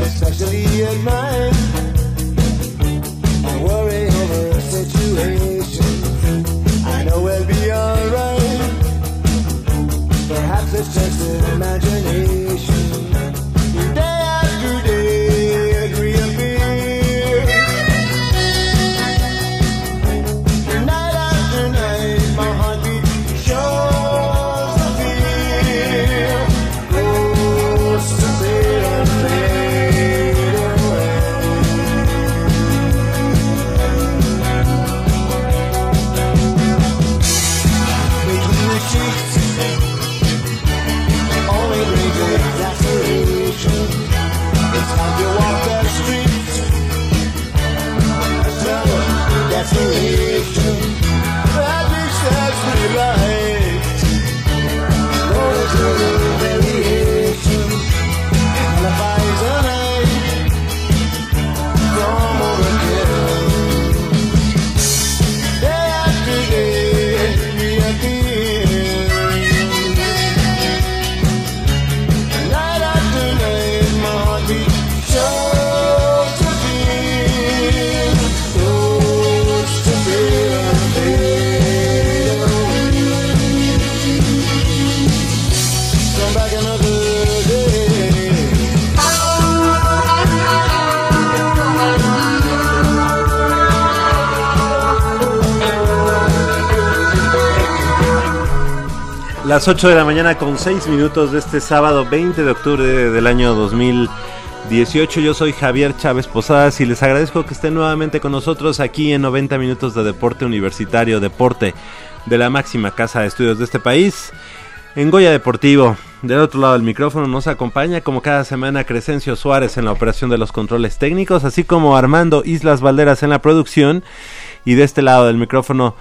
especially at night. I worry over situations. I know we'll be alright. Perhaps it's just an imagination. Las 8 de la mañana con 6 minutos de este sábado 20 de octubre del año 2018. Yo soy Javier Chávez Posadas y les agradezco que estén nuevamente con nosotros aquí en 90 minutos de deporte universitario, deporte de la máxima casa de estudios de este país. En Goya Deportivo, del otro lado del micrófono nos acompaña como cada semana Crescencio Suárez en la operación de los controles técnicos, así como Armando Islas Valderas en la producción. Y de este lado del micrófono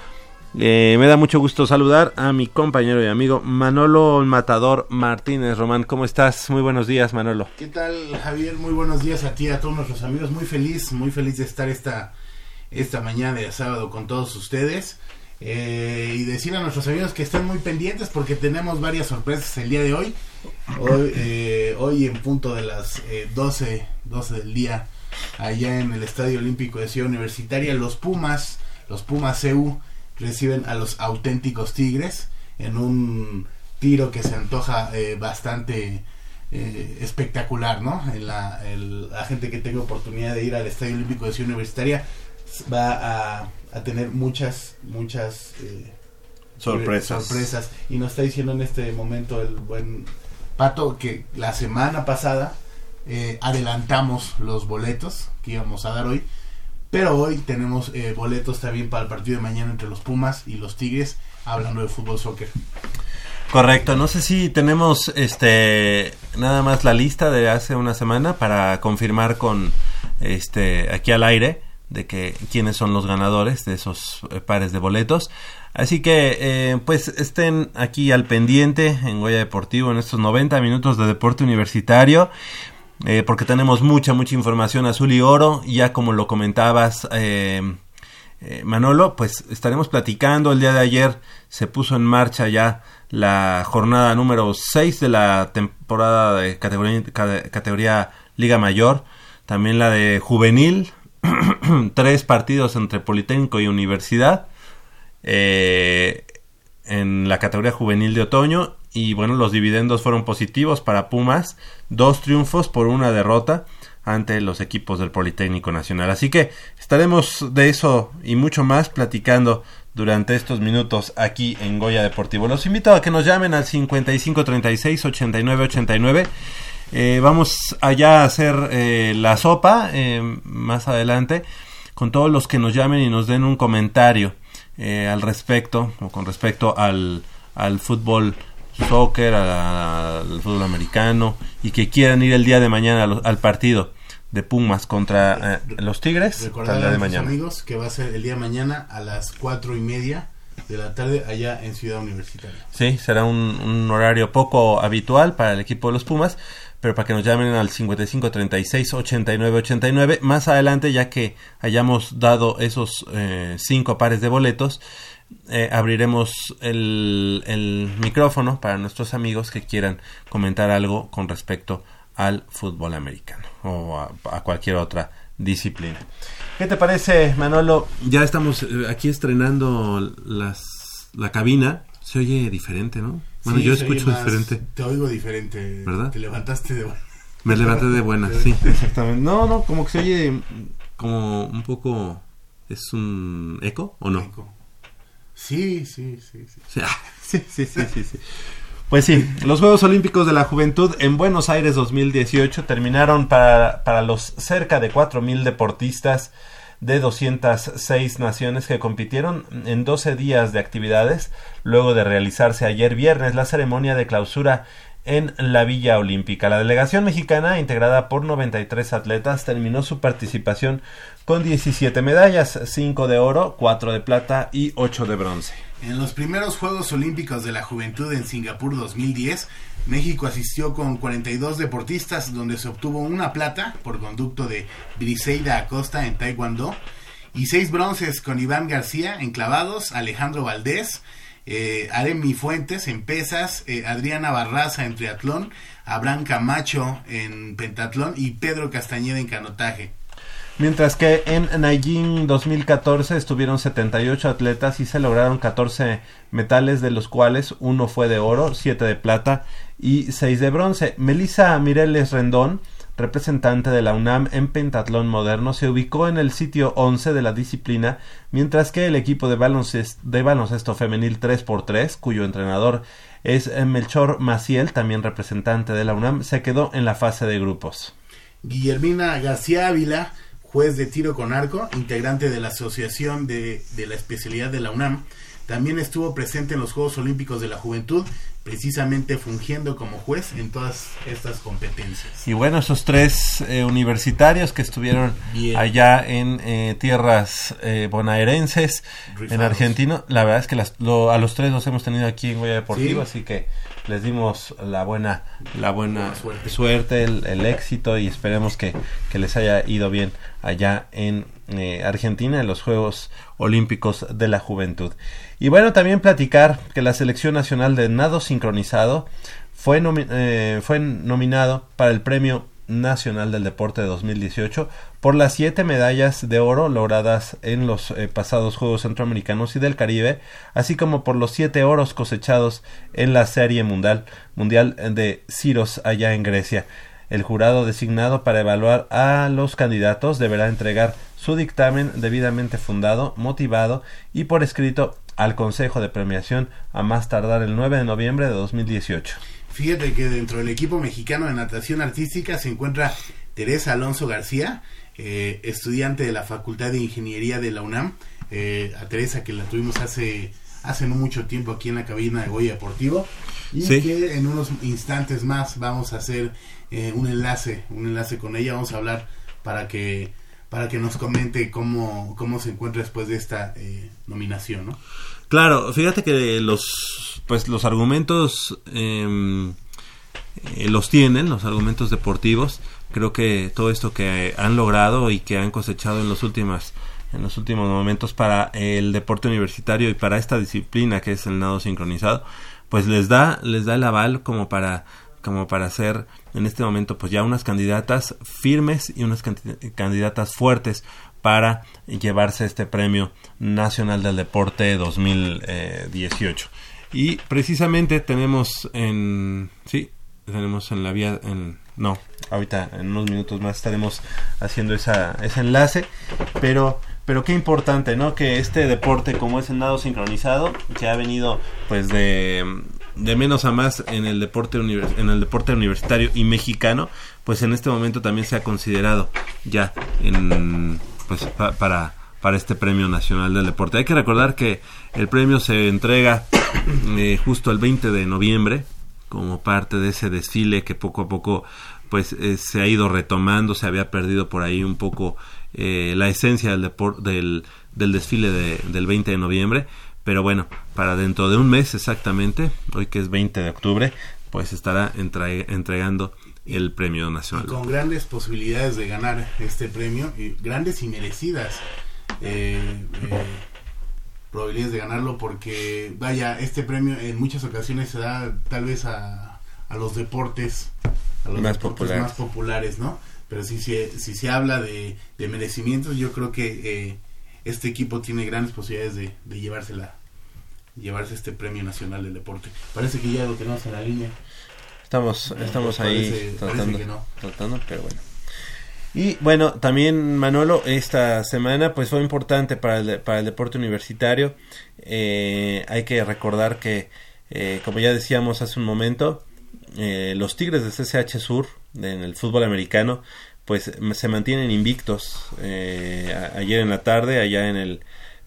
eh, me da mucho gusto saludar a mi compañero y amigo Manolo Matador Martínez. Román, ¿cómo estás? Muy buenos días, Manolo. ¿Qué tal, Javier? Muy buenos días a ti, a todos nuestros amigos. Muy feliz, muy feliz de estar esta, esta mañana de sábado con todos ustedes. Eh, y decir a nuestros amigos que estén muy pendientes porque tenemos varias sorpresas el día de hoy. Hoy, eh, en punto de las 12, 12 del día, allá en el Estadio Olímpico de Ciudad Universitaria, los Pumas, los Pumas CU reciben a los auténticos Tigres en un tiro que se antoja eh, bastante eh, espectacular, ¿no? la, gente que tenga oportunidad de ir al Estadio Olímpico de Ciudad Universitaria va a, tener muchas, muchas eh, sorpresas. sorpresas. Y nos está diciendo en este momento el buen Pato que la semana pasada adelantamos los boletos que íbamos a dar hoy pero hoy tenemos eh, boletos también para el partido de mañana entre los Pumas y los Tigres hablando de fútbol soccer. Correcto, no sé si tenemos este nada más la lista de hace una semana para confirmar con este aquí al aire de que quiénes son los ganadores de esos eh, pares de boletos. Así que eh, pues estén aquí al pendiente en Goya Deportivo en estos 90 minutos de deporte universitario. Eh, porque tenemos mucha, mucha información azul y oro. Ya como lo comentabas, Manolo, pues estaremos platicando. El día de ayer se puso en marcha ya la jornada número 6 de la temporada de categoría, categoría Liga Mayor, también la de juvenil, tres partidos entre Politécnico y Universidad eh, en la categoría juvenil de otoño y bueno, los dividendos fueron positivos para Pumas, dos triunfos por una derrota ante los equipos del Politécnico Nacional. Así que estaremos de eso y mucho más platicando durante estos minutos aquí en Goya Deportivo. Los invito a que nos llamen al 5536 8989. Eh, vamos allá a hacer eh, la sopa eh, más adelante con todos los que nos llamen y nos den un comentario eh, al respecto o con respecto al, al fútbol soccer, al, fútbol americano y que quieran ir el día de mañana al partido de Pumas contra eh, los Tigres. Recordar a mañana. amigos que va a ser el día de mañana a las cuatro y media de la tarde allá en Ciudad Universitaria. Sí, será un, horario poco habitual para el equipo de los Pumas, pero para que nos llamen al 55 36 89 89. Más adelante, ya que hayamos dado esos eh, cinco pares de boletos, eh, abriremos el, el micrófono para nuestros amigos que quieran comentar algo con respecto al fútbol americano o a, cualquier otra disciplina. ¿Qué te parece, Manolo? Ya estamos eh, aquí estrenando las, la cabina. Se oye diferente, ¿no? Bueno, yo escucho diferente. Te oigo diferente. ¿Verdad? Te levantaste de buena. Me levanté de buena, sí, exactamente. No, no, como que se oye como un poco... ¿Es un eco o no? Eco. Sí, sí, sí, sí. sí, sí, sí, sí, sí. Pues sí, los Juegos Olímpicos de la Juventud en Buenos Aires 2018 terminaron para, para los cerca de 4.000 deportistas de 206 naciones que compitieron en 12 días de actividades, luego de realizarse ayer viernes la ceremonia de clausura en la Villa Olímpica. La delegación mexicana, integrada por 93 atletas, terminó su participación con 17 medallas, 5 de oro, 4 de plata y 8 de bronce. En los primeros Juegos Olímpicos de la Juventud en Singapur 2010, México asistió con 42 deportistas donde se obtuvo una plata por conducto de Briseida Acosta en Taekwondo y seis bronces con Iván García en clavados, Alejandro Valdés, eh, Fuentes en pesas, eh, Adriana Barraza en triatlón, Abraham Camacho en pentatlón y Pedro Castañeda en canotaje. Mientras que en Nanjing 2014 estuvieron 78 atletas y se lograron 14 metales, de los cuales uno fue de oro, 7 de plata y 6 de bronce. Melissa Mireles Rendón, representante de la UNAM en pentatlón moderno, se ubicó en el sitio 11 de la disciplina, mientras que el equipo de baloncesto, de baloncesto femenil 3x3, cuyo entrenador es Melchor Maciel, también representante de la UNAM, se quedó en la fase de grupos. Guillermina García Ávila juez de tiro con arco, integrante de la Asociación de, de, la Especialidad de la UNAM. También estuvo presente en los Juegos Olímpicos de la Juventud, precisamente fungiendo como juez en todas estas competencias. Y bueno, esos tres eh, universitarios que estuvieron allá en eh, tierras eh, bonaerenses, en Argentina, la verdad es que las, a los tres los hemos tenido aquí en Goya Deportivo, así que les dimos la buena, la buena suerte, el, éxito y esperemos que, les haya ido bien allá en eh, Argentina en los Juegos Olímpicos de la Juventud. Y bueno, también platicar que la Selección Nacional de Nado Sincronizado fue, eh, fue nominado para el premio Nacional del Deporte de 2018 por las siete medallas de oro logradas en los eh, pasados Juegos Centroamericanos y del Caribe, así como por los siete oros cosechados en la Serie Mundial, mundial de Ciros allá en Grecia. El jurado designado para evaluar a los candidatos deberá entregar su dictamen debidamente fundado, motivado y por escrito al Consejo de Premiación a más tardar el 9 de noviembre de 2018. Fíjate que dentro del equipo mexicano de natación artística se encuentra Teresa Alonso García, eh, estudiante de la Facultad de Ingeniería de la UNAM. Eh, a Teresa que la tuvimos hace hace no mucho tiempo aquí en la cabina de Goya Deportivo y que en unos instantes más vamos a hacer eh, un enlace, un enlace con ella, vamos a hablar para que para que nos comente cómo, cómo se encuentra después de esta eh, nominación, ¿no? Claro, fíjate que los pues los argumentos em, eh, los tienen, los argumentos deportivos. Creo que todo esto que han logrado y que han cosechado en los últimos en los últimos momentos para el deporte universitario y para esta disciplina que es el nado sincronizado, pues les da les da el aval como para como para hacer en este momento pues ya unas candidatas firmes y unas candidatas fuertes para llevarse este premio nacional del deporte 2018 y precisamente tenemos en sí tenemos en la vía en no ahorita en unos minutos más estaremos haciendo esa, ese enlace pero pero qué importante no que este deporte como es el nado sincronizado que ha venido pues de de menos a más en el deporte en el deporte universitario y mexicano pues en este momento también se ha considerado ya en pues para para este premio nacional del deporte. Hay que recordar que el premio se entrega eh, justo el 20 de noviembre como parte de ese desfile que poco a poco pues eh, se ha ido retomando se había perdido por ahí un poco eh, la esencia del, del, del desfile de, del 20 de noviembre. Pero bueno, para dentro de un mes exactamente, hoy que es 20 de octubre, pues estará entregando el premio nacional. con grandes posibilidades de ganar este premio, y grandes y merecidas eh, eh, probabilidades de ganarlo, porque vaya, este premio en muchas ocasiones se da tal vez a, a los deportes, a los más, deportes populares. más populares, ¿no? Pero si se, si se habla de, de merecimientos, yo creo que eh, este equipo tiene grandes posibilidades de, de llevársela llevarse este premio nacional del deporte. Parece que ya lo tenemos en la línea. Estamos, estamos ahí parece- tratando, parece que no. tratando, pero bueno. Y bueno, también Manolo, esta semana pues fue importante para el, para el deporte universitario. Eh, hay que recordar que, eh, como ya decíamos hace un momento, eh, los Tigres de CCH Sur en el fútbol americano pues se mantienen invictos. Eh, a- ayer en la tarde, allá en el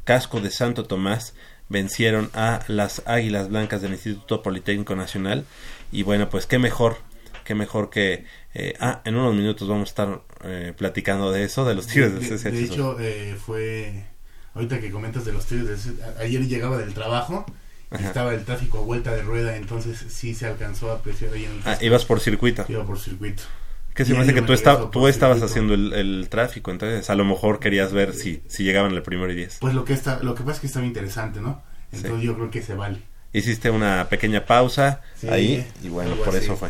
casco de Santo Tomás, vencieron a las Águilas Blancas del Instituto Politécnico Nacional. Y bueno, pues qué mejor, qué mejor que... eh, ah, en unos minutos vamos a estar eh, platicando de eso, de los Tigres de, de, CCH de hecho, eh, fue. Ahorita que comentas de los tigres, de ese- a- ayer llegaba del trabajo y estaba el tráfico a vuelta de rueda, entonces sí se alcanzó a apreciar ahí en el Ah, ibas por circuito. Iba por circuito. Que se me hace que tú, tú estabas circuito. haciendo el, el tráfico, entonces a lo mejor querías ver si, si llegaban el primero y diez. Pues lo que está, lo que pasa es que estaba interesante, ¿no? Entonces Sí. yo creo que se vale. Hiciste una pequeña pausa Sí, ahí y bueno, por así. eso fue.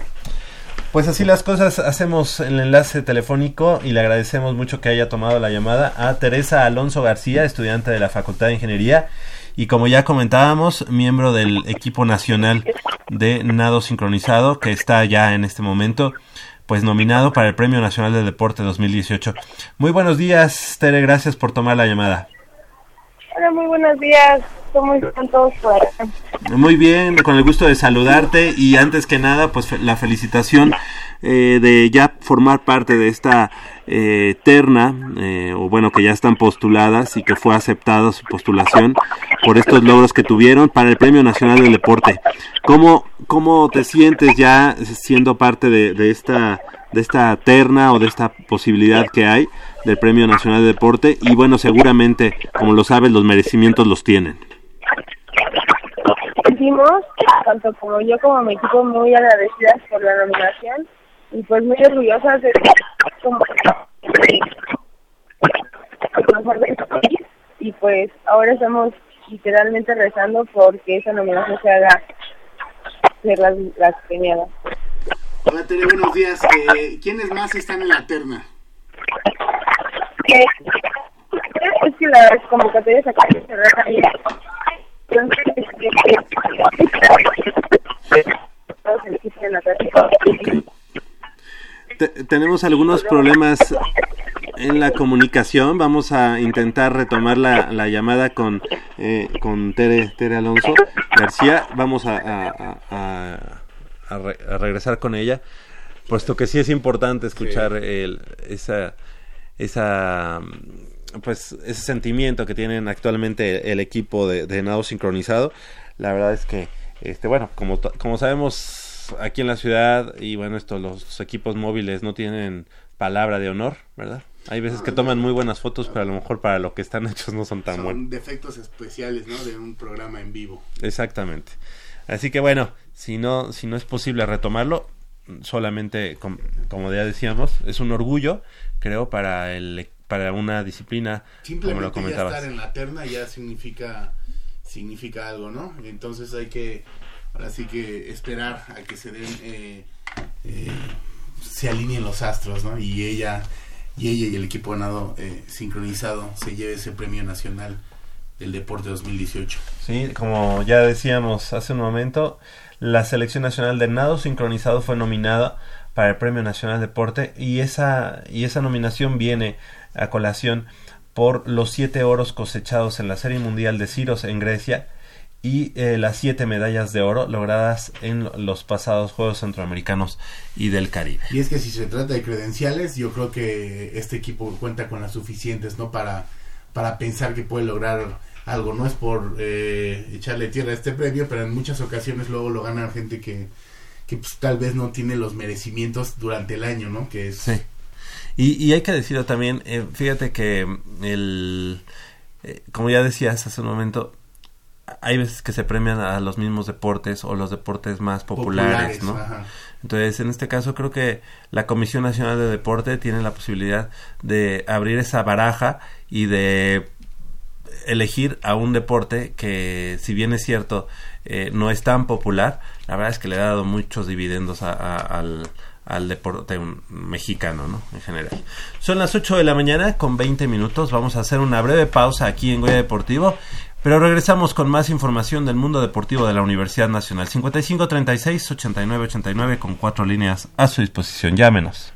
Pues así las cosas, hacemos el enlace telefónico y le agradecemos mucho que haya tomado la llamada a Teresa Alonso García, estudiante de la Facultad de Ingeniería y como ya comentábamos, miembro del equipo nacional de nado sincronizado que está ya en este momento pues nominado para el Premio Nacional del Deporte 2018. Muy buenos días, Tere, gracias por tomar la llamada. Hola, muy buenos días. ¿Cómo están todos por acá? Muy bien, con el gusto de saludarte y antes que nada, pues la felicitación eh, de ya formar parte de esta eh, terna, eh, o bueno, que ya están postuladas y que fue aceptada su postulación por estos logros que tuvieron para el Premio Nacional del Deporte. ¿Cómo, cómo te sientes ya siendo parte de, de esta de esta terna o de esta posibilidad que hay del Premio Nacional de Deporte? Y bueno, seguramente, como lo sabes, los merecimientos los tienen. Sentimos, tanto como yo como mi equipo, muy agradecidas por la nominación y pues muy orgullosas de como y pues ahora estamos literalmente rezando porque esa nominación se haga ser las, las premiadas. Hola Tere, buenos días. Eh, ¿Quiénes más están en la terna? que es que las convocatorias acá se cerraron tenemos algunos problemas en la comunicación. Vamos a intentar retomar la, la llamada con, eh, con Tere, Tere Alonso García. Vamos a, a- a- a- a re- a regresar con ella, puesto que sí es importante escuchar el- esa, esa, pues ese sentimiento que tienen actualmente el equipo de, de nado sincronizado. La verdad es que, este, bueno, como, como sabemos aquí en la ciudad y bueno, esto, los equipos móviles no tienen palabra de honor, ¿verdad? Hay veces que toman muy buenas fotos, pero a lo mejor para lo que están hechos no son tan Son buenos. defectos especiales, ¿no? De un programa en vivo. Exactamente. Así que bueno, si no, si no es posible retomarlo, solamente, com- como ya decíamos, es un orgullo, creo, para el para una disciplina, como lo ya comentabas. estar en la terna ya significa significa algo, ¿no? Entonces hay que ahora sí que esperar a que se den eh, eh, se alineen los astros, ¿no? Y ella y ella y el equipo ganado eh, sincronizado se lleve ese premio nacional del deporte 2018. Sí, como ya decíamos hace un momento, la Selección Nacional de Nado Sincronizado fue nominada para el Premio Nacional Deporte y esa, y esa nominación viene a colación por los siete oros cosechados en la Serie Mundial de Ciros en Grecia y eh, las siete medallas de oro logradas en los pasados Juegos Centroamericanos y del Caribe. Y es que si se trata de credenciales, yo creo que este equipo cuenta con las suficientes, ¿no? Para, para pensar que puede lograr algo. No es por eh, echarle tierra a este premio, pero en muchas ocasiones luego lo ganan gente que, que pues, tal vez no tiene los merecimientos durante el año, ¿no? Que es... Sí. Y, y hay que decirlo también, eh, fíjate que el, eh, como ya decías hace un momento, hay veces que se premian a los mismos deportes o los deportes más populares, ¿no? ajá. Entonces, en este caso creo que la Comisión Nacional de Deporte tiene la posibilidad de abrir esa baraja y de elegir a un deporte que, si bien es cierto, eh, no es tan popular, la verdad es que le ha dado muchos dividendos a- a- al, al deporte mexicano, ¿no? En general. Son las 8 de la mañana con 20 minutos. Vamos a hacer una breve pausa aquí en Goya Deportivo. Pero regresamos con más información del mundo deportivo de la Universidad Nacional. 55 36 89 89 con cuatro líneas a su disposición. Llámenos.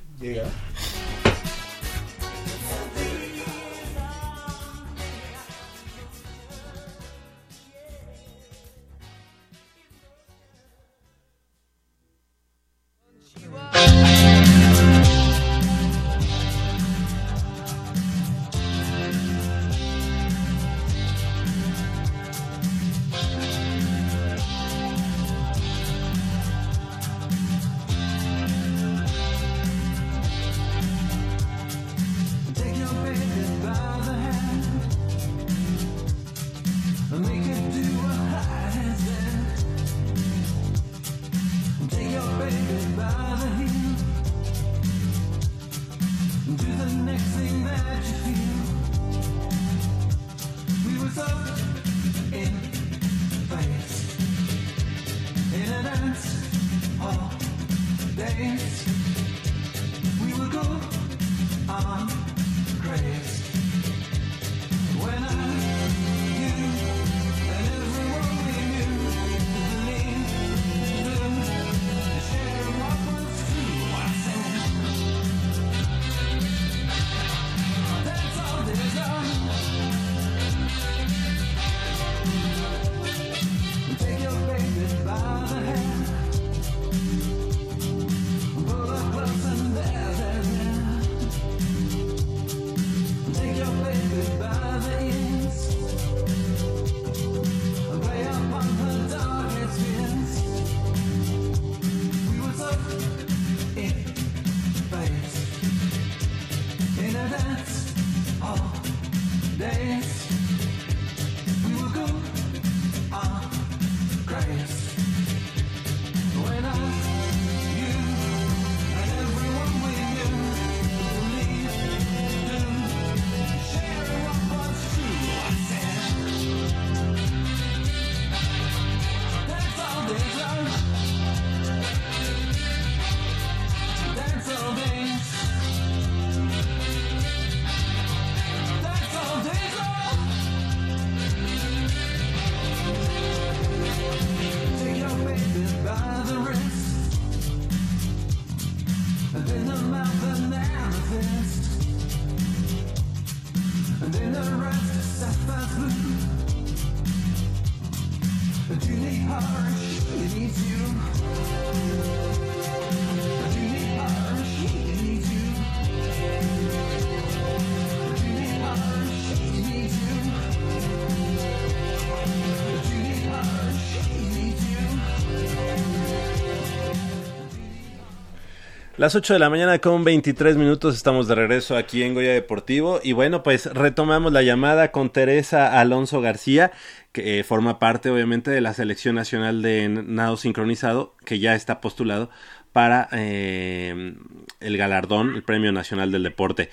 Las 8 de la mañana con 23 minutos estamos de regreso aquí en Goya Deportivo y bueno pues retomamos la llamada con Teresa Alonso García que eh, forma parte obviamente de la selección nacional de nado sincronizado que ya está postulado para eh, el galardón, el Premio Nacional del Deporte.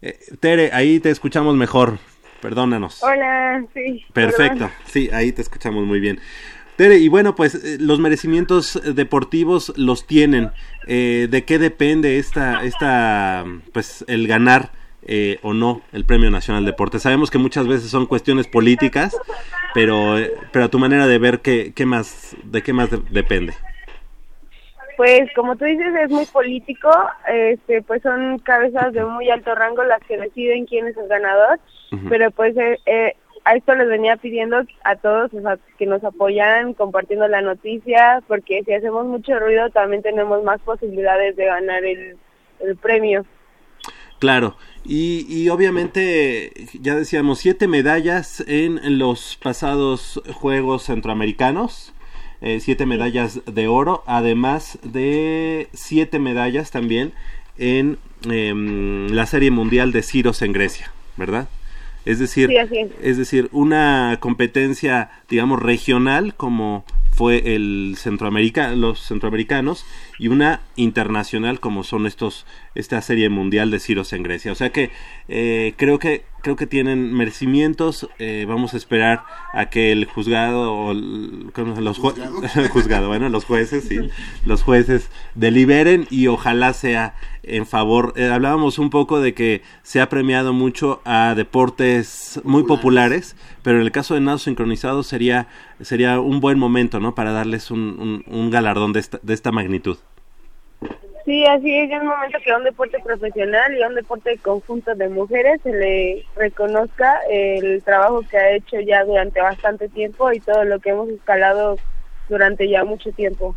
Eh, Tere, ahí te escuchamos mejor, perdónanos. Hola, sí. Perfecto, perdón. sí, ahí te escuchamos muy bien. Tere, y bueno, pues eh, los merecimientos deportivos los tienen. Eh, ¿De qué depende esta, esta, pues, el ganar eh, o no el Premio Nacional de Deporte? Sabemos que muchas veces son cuestiones políticas, pero, eh, pero a tu manera de ver, ¿qué, qué más, de qué más de- depende? Pues como tú dices, es muy político, este, pues son cabezas de muy alto rango las que deciden quién es el ganador, pero pues eh, eh, a esto les venía pidiendo a todos o sea, que nos apoyan compartiendo la noticia, porque si hacemos mucho ruido también tenemos más posibilidades de ganar el, el premio. Claro, y, y obviamente, ya decíamos, siete medallas en los pasados Juegos Centroamericanos, eh, siete medallas de oro, además de siete medallas también en em, la Serie Mundial de Ciros en Grecia, ¿verdad? Es decir, Sí, es. es decir, una competencia, digamos, regional como fue el centroamerica los centroamericanos y una internacional como son estos esta serie mundial de Ciros en Grecia. O sea que eh, creo que creo que tienen merecimientos. eh, vamos a esperar a que el juzgado o el- juzgado, bueno, los jueces, sí, los jueces deliberen y ojalá sea en favor. eh, hablábamos un poco de que se ha premiado mucho a deportes muy populares, pero en el caso de nado sincronizado sería sería un buen momento, ¿no? Para darles un, un- un galardón de esta, de esta magnitud. Sí, así es, ya es momento que a un deporte profesional y a un deporte conjunto de mujeres se le reconozca el trabajo que ha hecho ya durante bastante tiempo y todo lo que hemos escalado durante ya mucho tiempo.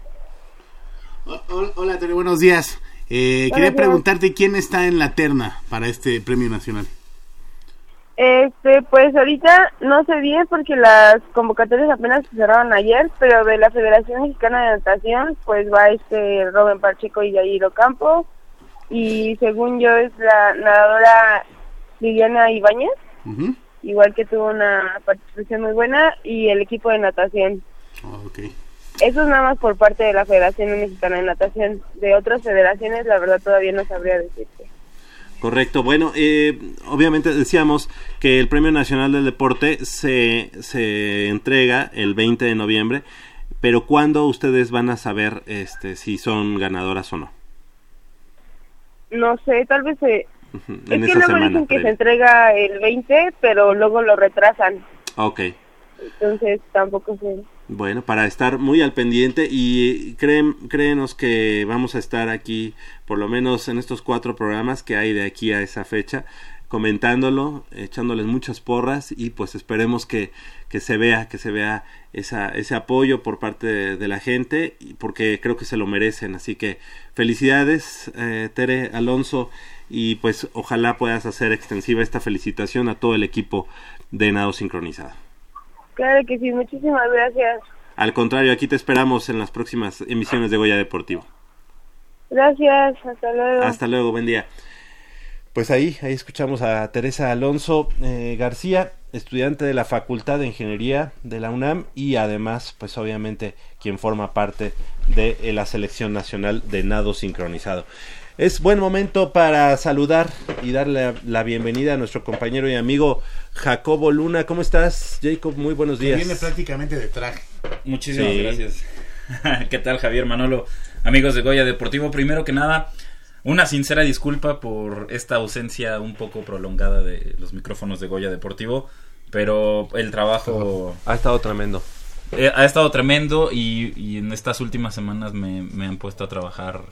Hola, Tere, buenos días. Eh, quería preguntarte quién está en la terna para este premio nacional. Este, pues ahorita no sé bien porque las convocatorias apenas se cerraron ayer, pero de la Federación Mexicana de Natación, pues va este Robin Pacheco y Yair Ocampo, y según yo es la nadadora Liliana Ibáñez, igual que tuvo una participación muy buena, y el equipo de natación. Oh, ok. Eso es nada más por parte de la Federación Mexicana de Natación. De otras federaciones, la verdad todavía no sabría decirte. Correcto. Bueno, eh, obviamente decíamos que el Premio Nacional del Deporte se, se entrega el 20 de noviembre, pero ¿cuándo ustedes van a saber este, si son ganadoras o no? No sé, tal vez se... Ujú, Es que luego dicen que se entrega el 20, pero luego lo retrasan. Ok. Entonces tampoco sé. Bueno, para estar muy al pendiente y creen, créenos que vamos a estar aquí, por lo menos en estos cuatro programas que hay de aquí a esa fecha, comentándolo, echándoles muchas porras y pues esperemos que, que se vea, que se vea esa, ese apoyo por parte de, la gente, porque creo que se lo merecen. Así que felicidades, eh, Tere Alonso, y pues ojalá puedas hacer extensiva esta felicitación a todo el equipo de Nado Sincronizado. Claro que sí, muchísimas gracias. Al contrario, aquí te esperamos en las próximas emisiones de Goya Deportivo. Gracias, hasta luego. Hasta luego, buen día. Pues ahí, ahí escuchamos a Teresa Alonso eh, García, estudiante de la Facultad de Ingeniería de la UNAM y además, pues obviamente, quien forma parte de eh, la Selección Nacional de Nado Sincronizado. Es buen momento para saludar y darle la bienvenida a nuestro compañero y amigo Jacobo Luna. ¿Cómo estás, Jacob? Muy buenos Que días. Viene prácticamente de traje. Muchísimas Sí. gracias. ¿Qué tal, Javier Manolo? Amigos de Goya Deportivo, primero que nada, una sincera disculpa por esta ausencia un poco prolongada de los micrófonos de Goya Deportivo, pero el trabajo Ha estado tremendo. eh, ha estado tremendo y, y en estas últimas semanas me, me han puesto a trabajar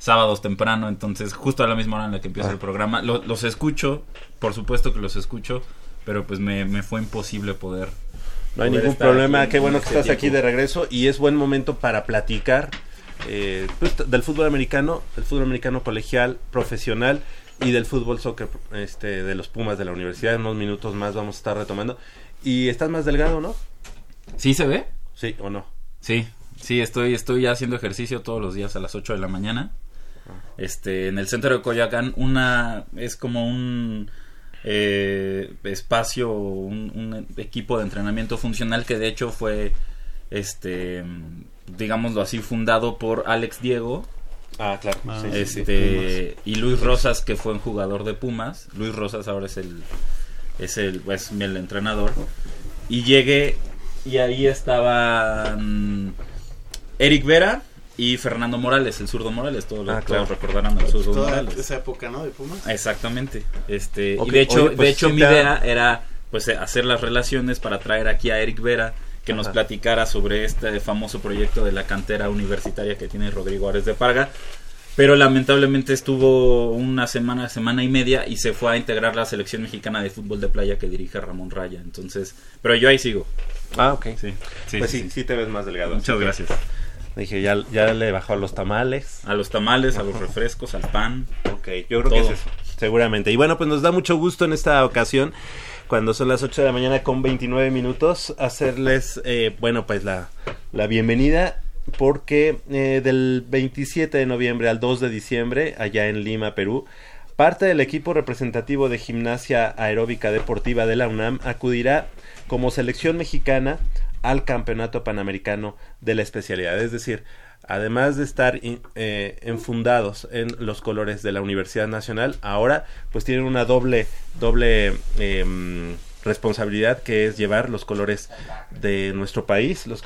sábados temprano, entonces justo a la misma hora en la que empieza Ah. el programa. Lo- los escucho, por supuesto que los escucho, pero pues me, me fue imposible poder No hay poder ningún problema, qué en bueno que estás aquí de regreso y es buen momento para platicar eh, pues, del fútbol americano, del fútbol americano colegial, profesional y del fútbol soccer este, de los Pumas de la universidad. En unos minutos más vamos a estar retomando. Y estás más delgado, ¿no? ¿Sí se ve? Sí o no. Sí, sí, estoy, estoy haciendo ejercicio todos los días a las 8 de la mañana. Este, en el centro de Coyoacán, una, es como un eh, espacio, un, un equipo de entrenamiento funcional que de hecho fue, este, digámoslo así, fundado por Alex Diego, Ah, claro. sí, sí. este y Luis Rosas que fue un jugador de Pumas Luis Rosas ahora es el es el es el entrenador y llegué y ahí estaban Eric Vera y Fernando Morales el zurdo Morales todos, Ah, todos claro. recordarán al zurdo Toda Morales esa época, ¿no? De Pumas. exactamente este y de hecho oye, pues de hecho sí mi idea era pues eh, hacer las relaciones para traer aquí a Eric Vera que nos platicara sobre este famoso proyecto de la cantera universitaria que tiene Rodrigo Árez de Parga pero lamentablemente estuvo una semana, semana y media y se fue a integrar la selección mexicana de fútbol de playa que dirige Ramón Raya. Entonces, pero yo ahí sigo. Ah, ok. Sí, sí, pues sí, sí, sí. sí te ves más delgado. Muchas que gracias. Dije, ya, ya le bajó a los tamales. A los tamales, a los refrescos, al pan. Ok, yo creo que es eso, seguramente. Y bueno, pues nos da mucho gusto en esta ocasión, cuando son las 8 de la mañana con 29 minutos, hacerles, eh, bueno, pues la, la bienvenida, porque eh, del 27 de noviembre al 2 de diciembre, allá en Lima, Perú, parte del equipo representativo de gimnasia aeróbica deportiva de la UNAM acudirá como selección mexicana al Campeonato Panamericano de la especialidad. Es decir, además de estar eh, enfundados en los colores de la Universidad Nacional, ahora pues tienen una doble, doble em, responsabilidad que es llevar los colores de nuestro país, los,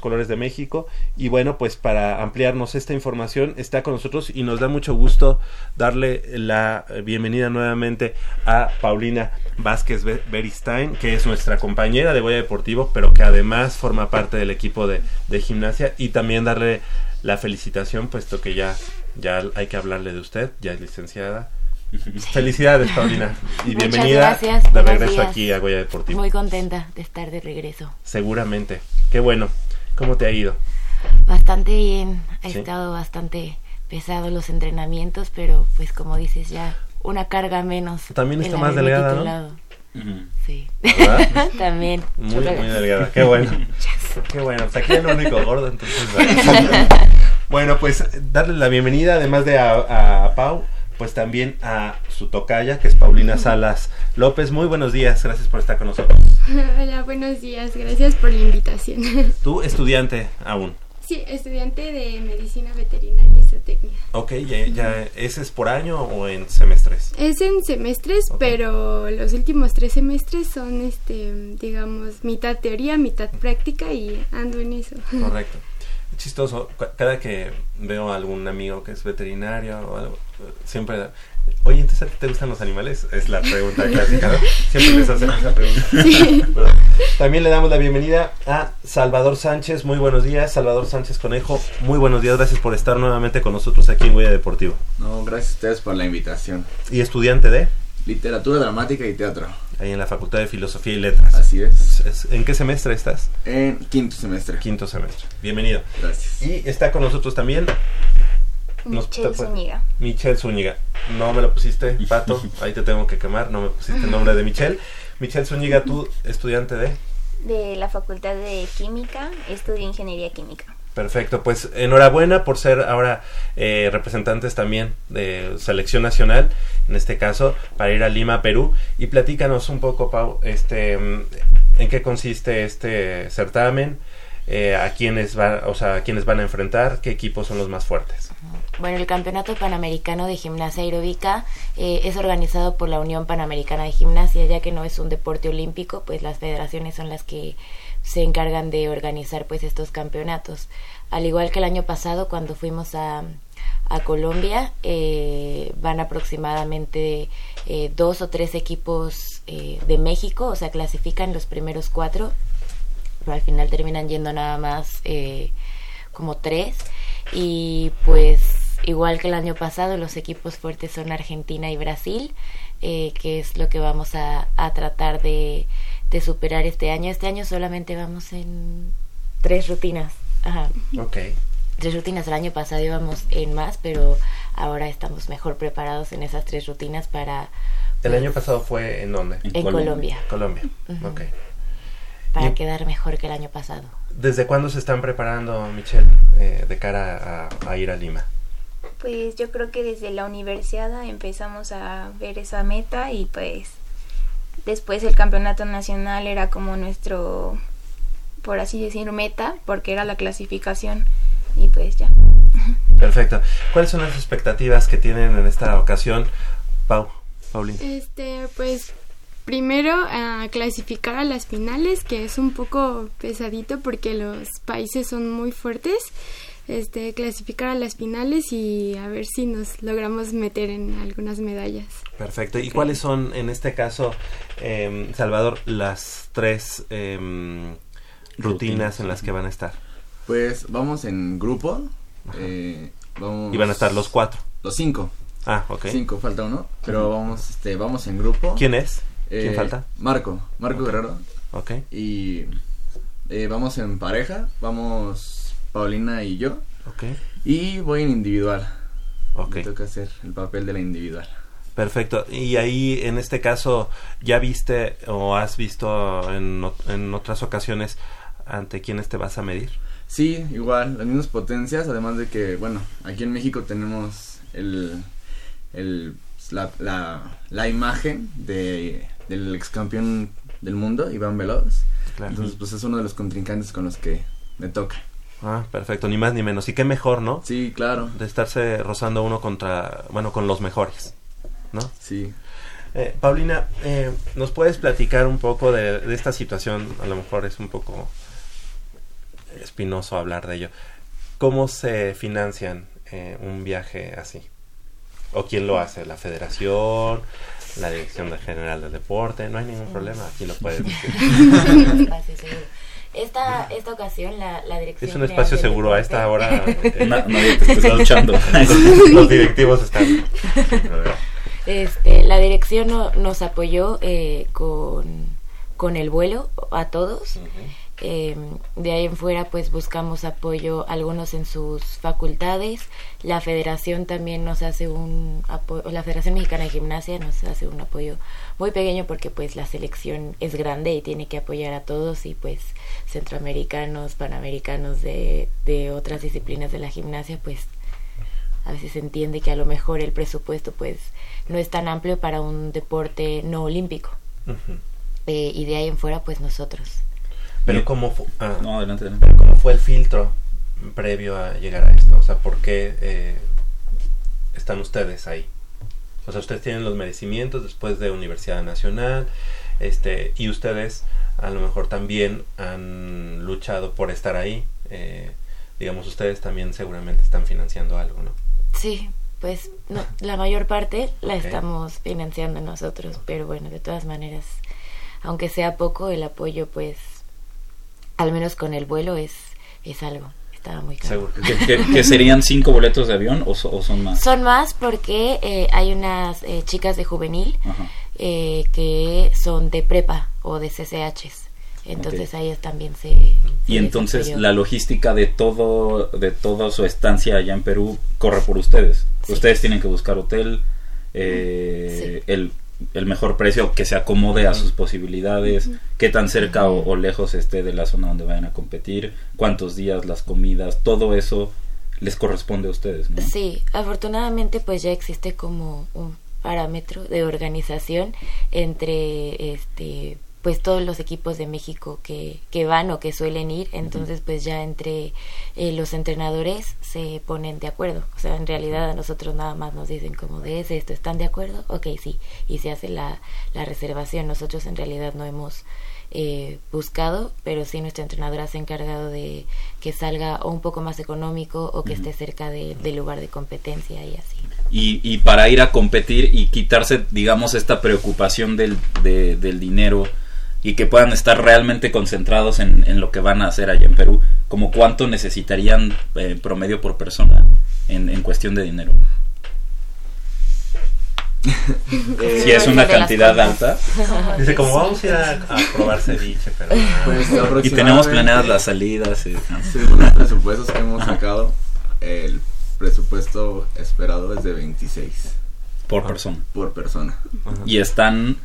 colores de México. Y bueno, pues para ampliarnos esta información está con nosotros y nos da mucho gusto darle la bienvenida nuevamente a Paulina Vázquez Be- Beristain, que es nuestra compañera de Goya Deportivo, pero que además forma parte del equipo de, de gimnasia y también darle la felicitación, puesto que ya, ya hay que hablarle de usted, ya es licenciada. Felicidades, Paulina, y Muchas bienvenida gracias, de regreso días. aquí a Goya Deportivo. Muy contenta de estar de regreso. Seguramente. Qué bueno. ¿Cómo te ha ido? Bastante bien, ha Sí. estado bastante pesado los entrenamientos, pero pues como dices ya, una carga menos. También está más delgada, ¿no? Sí. ¿Verdad? También. Muy, muy delgada. Qué bueno. Qué bueno. Pues aquí el único gordo, entonces. bueno, pues darle la bienvenida, además de a, a Pau, pues también a su tocaya, que es Paulina Salas López. Muy buenos días, gracias por estar con nosotros. Hola, buenos días. Gracias por la invitación. Tú, estudiante aún. Sí, estudiante de medicina veterinaria y zootecnia. Ok, ya, ya, ¿ese es por año o en semestres? Es en semestres, pero los últimos tres semestres son, este, digamos, mitad teoría, mitad práctica y ando en eso. Correcto. Chistoso, cada que veo a algún amigo que es veterinario o algo, siempre, oye, entonces ¿a ti te gustan los animales? Es la pregunta clásica, ¿no? Siempre les hacen esa pregunta. También le damos la bienvenida a Salvador Sánchez. Muy buenos días, Salvador Sánchez Conejo. Muy buenos días, gracias por estar nuevamente con nosotros aquí en Huella Deportivo. No, gracias a ustedes por la invitación. Y estudiante de, Literatura dramática y teatro. ahí en la Facultad de Filosofía y Letras. Así es. ¿En qué semestre estás? En quinto semestre. Quinto semestre. Bienvenido. Gracias. Y está con nosotros también Michelle Zúñiga. Michelle Zúñiga. No me lo pusiste, Pato. Ahí te tengo que quemar. No me pusiste el nombre de Michelle. Michelle Zúñiga, tú, estudiante de. De la Facultad de Química, estudio Ingeniería Química. Perfecto, pues enhorabuena por ser ahora eh, representantes también de selección nacional, en este caso, para ir a Lima, Perú. Y platícanos un poco, Pau, este, mm, en qué consiste este certamen, eh, a quiénes van, o sea, a quiénes van a enfrentar, qué equipos son los más fuertes. Bueno, el Campeonato Panamericano de Gimnasia Aeróbica eh, es organizado por la Unión Panamericana de Gimnasia, ya que no es un deporte olímpico, pues las federaciones son las que se encargan de organizar pues estos campeonatos. Al igual que el año pasado cuando fuimos a, a Colombia, eh, van aproximadamente eh, dos o tres equipos eh, de México, o sea, clasifican los primeros cuatro, pero al final terminan yendo nada más como tres. Y pues igual que el año pasado, los equipos fuertes son Argentina y Brasil, eh, que es lo que vamos a, a tratar de, de superar este año. Este año solamente vamos en tres rutinas. Ajá. Ok. Tres rutinas. El año pasado íbamos en más, pero ahora estamos mejor preparados en esas tres rutinas para, ¿El año pasado fue en dónde? en Colombia, Colombia. Ujú. Ok. para Y- quedar mejor que el año pasado. ¿Desde cuándo se están preparando, Michelle, eh, de cara a, a ir a Lima? Pues yo creo que desde la universidad empezamos a ver esa meta y pues después el campeonato nacional era como nuestro, por así decir, meta, porque era la clasificación y pues ya. Perfecto. ¿Cuáles son las expectativas que tienen en esta ocasión, Pau? Paulina. Este, pues primero a clasificar a las finales, que es un poco pesadito porque los países son muy fuertes. Este, clasificar a las finales y a ver si nos logramos meter en algunas medallas. Perfecto. ¿Y cuáles son, en este caso, em, Salvador, las tres em, rutinas en las que van a estar? Pues vamos en grupo. eh, vamos Y van a estar los cuatro. Los cinco. Ah, ok. Cinco, falta uno. Pero vamos, este, vamos en grupo. ¿Quién es? ¿Quién Eh, falta? Marco, Marco. Guerrero. Ok. Y eh, vamos en pareja, vamos Paulina y yo. Ok. Y voy en individual. Ok. Me toca hacer el papel de la individual. Perfecto. Y ahí, en este caso, ¿ya viste o has visto en, en otras ocasiones ante quiénes te vas a medir? Sí, igual, las mismas potencias, además de que, bueno, aquí en México tenemos el, el la, la, la imagen de, del ex campeón del mundo, Iván Veloz. Claro. Entonces, pues es uno de los contrincantes con los que me toca. Ah, perfecto. Ni más ni menos. Y qué mejor, ¿no? Sí, claro. De estarse rozando uno contra, bueno, con los mejores, ¿no? Sí. Eh, Paulina, eh, ¿nos puedes platicar un poco de, de esta situación? A lo mejor es un poco espinoso hablar de ello. ¿Cómo se financian eh, un viaje así? ¿O quién lo hace? ¿La federación? ¿La Dirección General de Deporte? No hay ningún problema, aquí lo puedes decir. Esta, esta ocasión la, la dirección Es un espacio seguro a esta hora. eh, Na- nadie te está escuchando. los, directivos están. Este, la dirección no- nos apoyó eh, con, con el vuelo a todos. Eh, de ahí en fuera pues buscamos apoyo algunos en sus facultades. La federación también nos hace un apoyo, la Federación Mexicana de Gimnasia nos hace un apoyo muy pequeño porque pues la selección es grande y tiene que apoyar a todos y pues centroamericanos, panamericanos de, de otras disciplinas de la gimnasia pues a veces se entiende que a lo mejor el presupuesto pues no es tan amplio para un deporte no olímpico. Eh, y de ahí en fuera pues nosotros. Pero ¿cómo, fu- ah, No, adelante, adelante. pero ¿cómo fue el filtro previo a llegar a esto? O sea, ¿por qué eh, están ustedes ahí? O sea, ustedes tienen los merecimientos después de Universidad Nacional, este, y ustedes a lo mejor también han luchado por estar ahí. eh, digamos, ustedes también seguramente están financiando algo, ¿no? sí pues no, la mayor parte la estamos financiando nosotros pero bueno de todas maneras aunque sea poco el apoyo pues al menos con el vuelo es es algo estaba muy caro Seguro. ¿Que, que- que serían cinco boletos de avión o, so- o son más? son más porque eh, hay unas eh, chicas de juvenil eh, que son de prepa o de CCHs. Entonces Ok. a ellas también se... Y entonces la logística de todo de toda su estancia allá en Perú corre por ustedes. Sí. Ustedes tienen que buscar hotel, eh, el, el mejor precio que se acomode a sus posibilidades, qué tan cerca o, o lejos esté de la zona donde vayan a competir, cuántos días, las comidas, todo eso les corresponde a ustedes, ¿no? Sí, afortunadamente pues ya existe como un parámetro de organización entre este pues todos los equipos de México que, que van o que suelen ir, entonces pues ya entre eh, los entrenadores se ponen de acuerdo, o sea, en realidad a nosotros nada más nos dicen como de ese, esto, ¿están de acuerdo? Ok, sí, y se hace la, la reservación, nosotros en realidad no hemos eh, buscado, pero sí nuestra entrenadora se ha encargado de que salga o un poco más económico o que esté cerca de- del lugar de competencia y así. Y, y para ir a competir y quitarse, digamos, esta preocupación del, de- del dinero y que puedan estar realmente concentrados en, en lo que van a hacer allá en Perú, como cuánto necesitarían eh, promedio por persona en, en cuestión de dinero. Eh, Si es una cantidad alta. Dice, como vamos a ir a, a probar ceviche, pero... Pues, Y tenemos planeadas las salidas. eh, Según los presupuestos que hemos sacado, el presupuesto esperado es de 26 por persona. por persona. Y están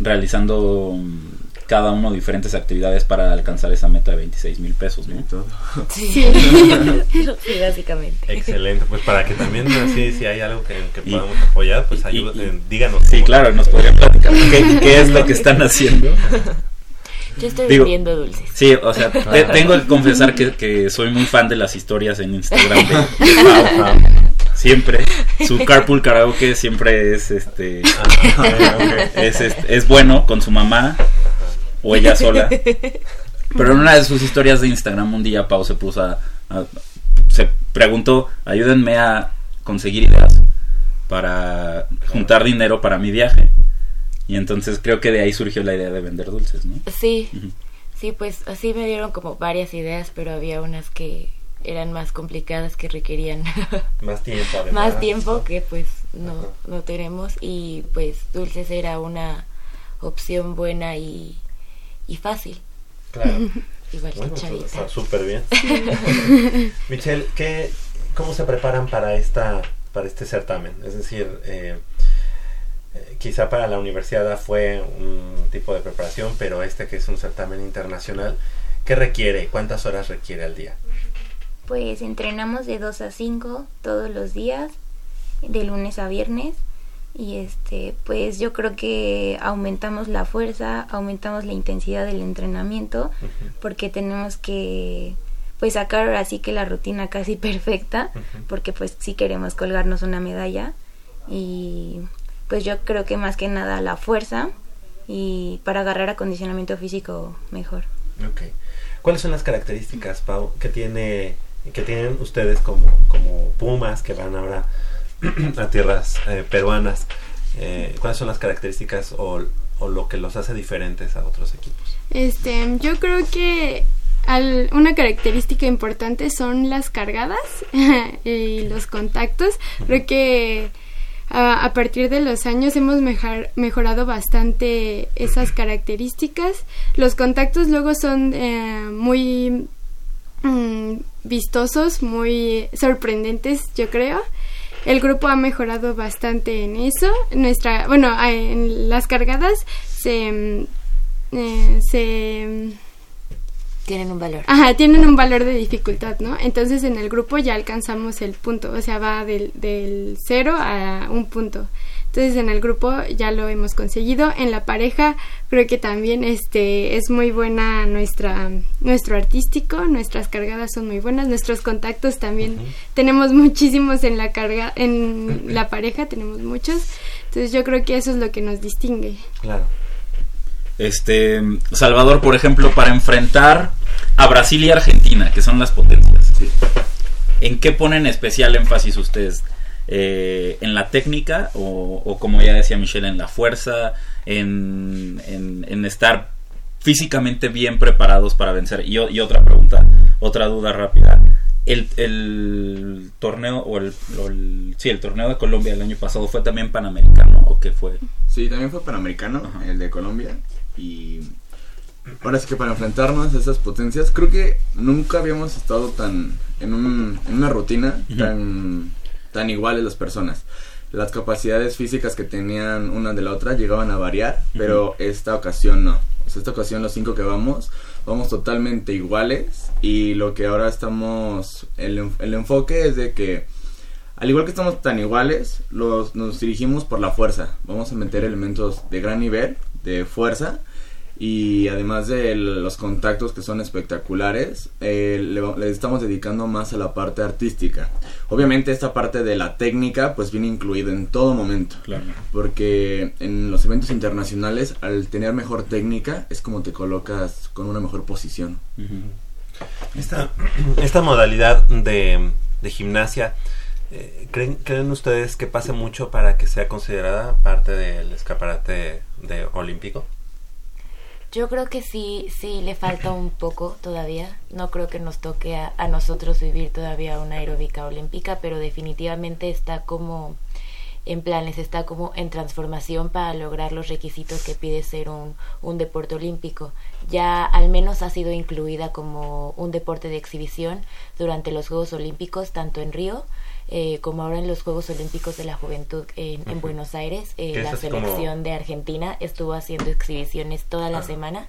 realizando cada uno diferentes actividades para alcanzar esa meta de 26 mil pesos, ¿no? Sí. Sí, básicamente. Excelente, pues para que también así si hay algo que, que podamos apoyar, pues ayuda, eh, díganos. Sí, claro, nos podrían platicar qué, qué es lo que están haciendo. Yo estoy Digo, vendiendo dulces. Sí, o sea, te- tengo que confesar que, que soy muy fan de las historias en Instagram de Pau, Pau. Siempre. Su carpool karaoke siempre es este es, es, es bueno con su mamá o ella sola. Pero en una de sus historias de Instagram un día Pau se puso a, a- se preguntó, ayúdenme a conseguir ideas para juntar dinero para mi viaje. Y entonces creo que de ahí surgió la idea de vender dulces, ¿no? Sí, sí, pues así me dieron como varias ideas, pero había unas que eran más complicadas que requerían Más tiempo, además. más tiempo que pues no, no tenemos y pues dulces era una opción buena y, y fácil. Claro. Igual que Chavita. está súper bien. Michelle, ¿qué, ¿cómo se preparan para esta para este certamen? Es decir, eh, eh, quizá para la universidad fue un tipo de preparación, pero este que es un certamen internacional, ¿qué requiere? ¿Cuántas horas requiere al día? Pues entrenamos de 2 a 5 todos los días, de lunes a viernes. Y este, pues yo creo que aumentamos la fuerza, aumentamos la intensidad del entrenamiento, porque tenemos que pues sacar ahora sí que la rutina casi perfecta, porque pues sí queremos colgarnos una medalla. Y pues yo creo que más que nada la fuerza y para agarrar acondicionamiento físico mejor. Ok. ¿Cuáles son las características, Pau, que tiene que tienen ustedes como, como Pumas que van ahora a tierras eh, peruanas? Eh, ¿Cuáles son las características o, o lo que los hace diferentes a otros equipos? Este, yo creo que al- una característica importante son las cargadas y los contactos. Creo que a, a partir de los años hemos mejorado bastante esas características. Los contactos luego son eh, muy mm, vistosos, muy sorprendentes, yo creo. El grupo ha mejorado bastante en eso. Nuestra, bueno, en las cargadas se mm, eh, se Tienen un valor. Ajá, tienen un valor de dificultad, ¿no? Entonces en el grupo ya alcanzamos el punto, o sea, va del, del cero a un punto. Entonces en el grupo ya lo hemos conseguido. En la pareja creo que también este es muy buena nuestra nuestro artístico, nuestras cargadas son muy buenas, nuestros contactos también tenemos muchísimos en la carga en la pareja tenemos muchos. Entonces yo creo que eso es lo que nos distingue. Claro. Este, Salvador, por ejemplo, para enfrentar a Brasil y Argentina, que son las potencias. ¿En qué ponen especial énfasis ustedes? Eh, ¿En la técnica o, o, como ya decía Michelle, en la fuerza, en, en- en estar físicamente bien preparados para vencer? Y, otra pregunta, otra duda rápida. El, el torneo o el, o el- sí, el torneo de Colombia el año pasado fue también panamericano o qué fue? Sí, también fue panamericano, el de Colombia. Y ahora sí que para enfrentarnos a esas potencias, creo que nunca habíamos estado tan en, un- en una rutina tan, tan iguales las personas. Las capacidades físicas que tenían una de la otra llegaban a variar, pero esta ocasión no. O sea, esta ocasión los cinco que vamos, vamos totalmente iguales y lo que ahora estamos, el, el enfoque es de que al igual que estamos tan iguales, los, nos dirigimos por la fuerza. Vamos a meter elementos de gran nivel, de fuerza, y además de el- los contactos que son espectaculares, eh, le, estamos dedicando más a la parte artística. Obviamente esta parte de la técnica pues viene incluido en todo momento. Claro. Porque en los eventos internacionales, al tener mejor técnica, es como te colocas con una mejor posición. Esta, esta modalidad de, de gimnasia, eh, ¿creen, ¿creen ustedes que pase mucho para que sea considerada parte del escaparate de olímpico? Yo creo que sí, sí le falta un poco todavía. No creo que nos toque a, nosotros vivir todavía una aeróbica olímpica, pero definitivamente está como en planes, está como en transformación para lograr los requisitos que pide ser un deporte olímpico. Ya al menos ha sido incluida como un deporte de exhibición durante los Juegos Olímpicos, tanto en Río eh, como ahora en los Juegos Olímpicos de la Juventud en, en Buenos Aires, eh, la como- selección de Argentina estuvo haciendo exhibiciones toda la Ah. semana,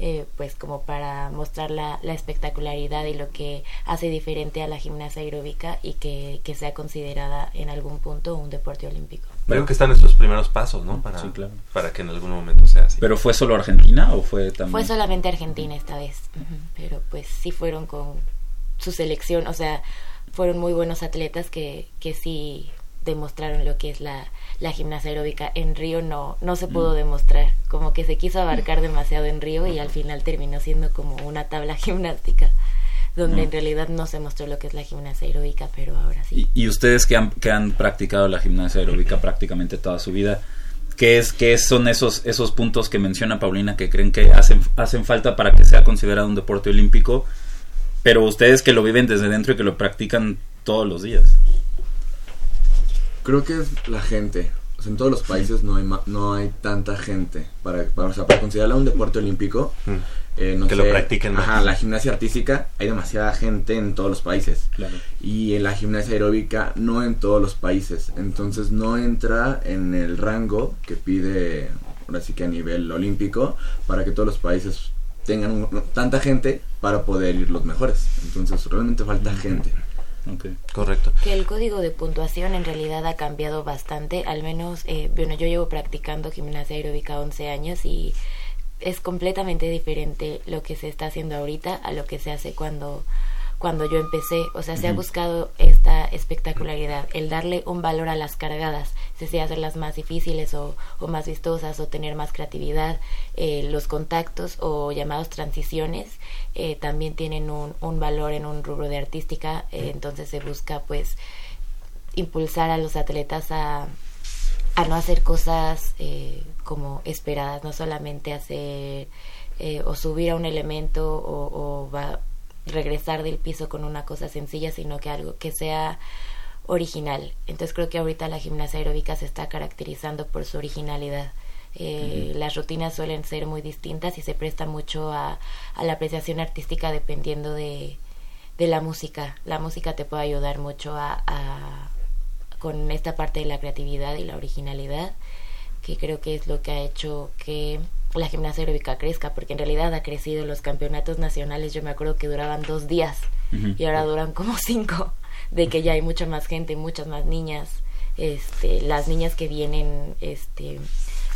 eh, pues como para mostrar la, la espectacularidad y lo que hace diferente a la gimnasia aeróbica y que, que sea considerada en algún punto un deporte olímpico. Creo que están estos primeros pasos, ¿no? Para, Sí, claro. para que en algún momento sea así. ¿Pero fue solo Argentina o fue también? Fue solamente Argentina esta vez, pero pues sí fueron con su selección, o sea, fueron muy buenos atletas que, que sí demostraron lo que es la, la gimnasia aeróbica. En Río no, no se pudo Mm. demostrar, como que se quiso abarcar demasiado en Río y al final terminó siendo como una tabla gimnástica, donde Mm. en realidad no se mostró lo que es la gimnasia aeróbica, pero ahora sí. Y, y ustedes que han, que han practicado la gimnasia aeróbica prácticamente toda su vida, ¿qué, es, qué son esos, esos puntos que menciona Paulina que creen que hacen, hacen falta para que sea considerado un deporte olímpico? Pero ustedes que lo viven desde dentro y que lo practican todos los días. Creo que es la gente. O sea, en todos los países no hay no hay tanta gente para, para, o sea, para considerarla un deporte olímpico. Mm. eh, no Que lo practiquen más. Ajá, la gimnasia artística hay demasiada gente en todos los países. Claro. Y en la gimnasia aeróbica no en todos los países. Entonces no entra en el rango que pide, ahora sí que a nivel olímpico, para que todos los países tengan un- tanta gente para poder ir los mejores. Entonces realmente falta gente. Correcto. Que el código de puntuación en realidad ha cambiado bastante, al menos, eh, bueno, yo llevo practicando gimnasia aeróbica 11 años y es completamente diferente lo que se está haciendo ahorita a lo que se hace cuando cuando yo empecé, o sea, se ha buscado esta espectacularidad, el darle un valor a las cargadas, si sea hacerlas más difíciles o, o más vistosas o tener más creatividad, eh, los contactos o llamados transiciones eh, también tienen un, un valor en un rubro de artística, eh, entonces se busca pues impulsar a los atletas a, a no hacer cosas eh, como esperadas, no solamente hacer o subir a un elemento o, o va regresar del piso con una cosa sencilla, sino que algo que sea original. Entonces creo que ahorita la gimnasia aeróbica se está caracterizando por su originalidad. Eh. Las rutinas suelen ser muy distintas y se presta mucho a, a la apreciación artística dependiendo de, de la música. La música te puede ayudar mucho a, a- con esta parte de la creatividad y la originalidad, que creo que es lo que ha hecho que la gimnasia aeróbica crezca, porque en realidad ha crecido los campeonatos nacionales, yo me acuerdo que duraban dos días y ahora duran como cinco, de que ya hay mucha más gente, muchas más niñas, este, las niñas que vienen, este,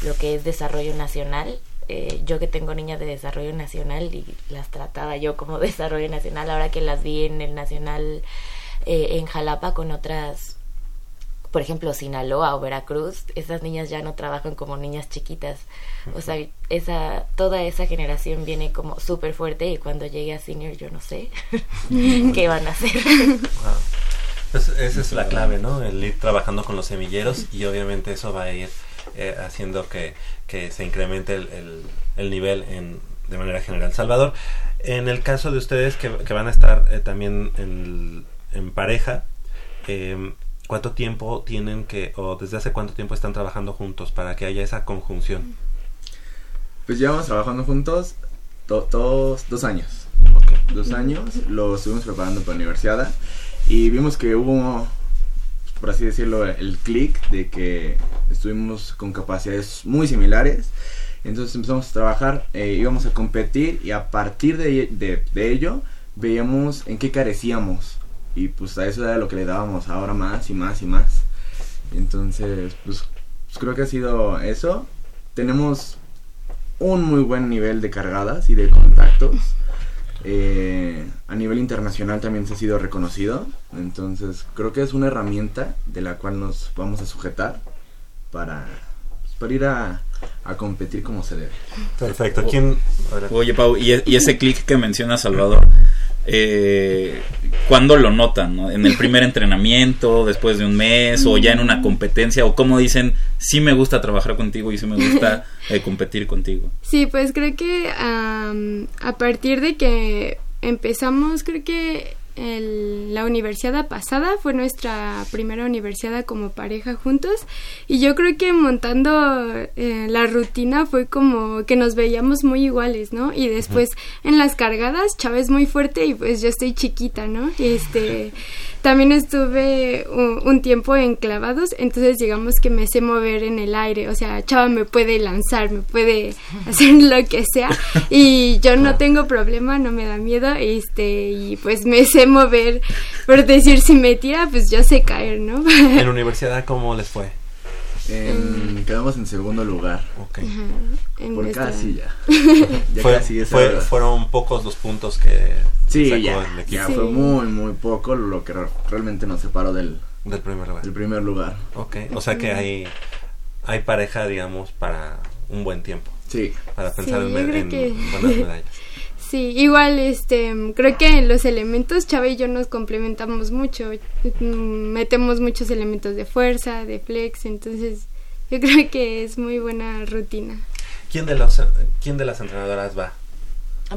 lo que es desarrollo nacional, eh, yo que tengo niñas de desarrollo nacional y las trataba yo como desarrollo nacional, ahora que las vi en el nacional eh, en Jalapa con otras por ejemplo, Sinaloa o Veracruz, esas niñas ya no trabajan como niñas chiquitas. O sea, esa, toda esa generación viene como súper fuerte y cuando llegue a senior yo no sé qué van a hacer. Pues esa es la clave, ¿no? El ir trabajando con los semilleros y obviamente eso va a ir eh, haciendo que, que se incremente el, el- el nivel en, de manera general. Salvador, en el caso de ustedes que, que van a estar eh, también en, en pareja, eh, ¿cuánto tiempo tienen que, o desde hace cuánto tiempo están trabajando juntos para que haya esa conjunción? Pues llevamos trabajando juntos to- todos dos años. Dos años, lo estuvimos preparando para la universidad y vimos que hubo, por así decirlo, el clic de que estuvimos con capacidades muy similares. Entonces empezamos a trabajar, eh, íbamos a competir y a partir de, de- de ello veíamos en qué carecíamos. Y pues a eso era lo que le dábamos ahora más y más y más. Entonces, pues, pues creo que ha sido eso. Tenemos un muy buen nivel de cargadas y de contactos. Eh, a nivel internacional también se ha sido reconocido. Entonces creo que es una herramienta de la cual nos vamos a sujetar para, para ir a, a competir como se debe. Perfecto. ¿Quién? Oye, Pau, y, e- y ese clic que menciona Salvador, eh, ¿cuándo lo notan? no? ¿En el primer entrenamiento, después de un mes, o ya en una competencia? ¿O cómo dicen, sí me gusta trabajar contigo y sí me gusta eh, competir contigo? Sí, pues creo que a partir de que empezamos, creo que el- la universidad pasada fue nuestra primera universidad como pareja juntos y yo creo que montando eh, la rutina fue como que nos veíamos muy iguales, ¿no? Y después en las cargadas Chávez muy fuerte y pues yo estoy chiquita, ¿no? Este también estuve un, un tiempo en clavados, entonces digamos que me sé mover en el aire, o sea, Chava me puede lanzar, me puede hacer lo que sea y yo no tengo problema, no me da miedo, este, y pues me sé mover, por decir, si me tira, pues yo sé caer, ¿no? En la universidad, ¿cómo les fue? En- quedamos en segundo lugar. Ok. En Por nuestra- casi ya. Ya Fue- casi fue- fueron pocos los puntos que Sí, sacó ya, el equipo ya fue muy, muy poco lo que re- realmente nos separó del, del primer lugar. del primer lugar. Ok, o sea que hay, hay pareja, digamos, para un buen tiempo. Sí. Para pensar Sí, en, en que- buenas medallas. Sí, igual, este, creo que en los elementos Chava y yo nos complementamos mucho, mm, metemos muchos elementos de fuerza, de flex, entonces yo creo que es muy buena rutina. ¿Quién de, los, ¿Quién de las entrenadoras va?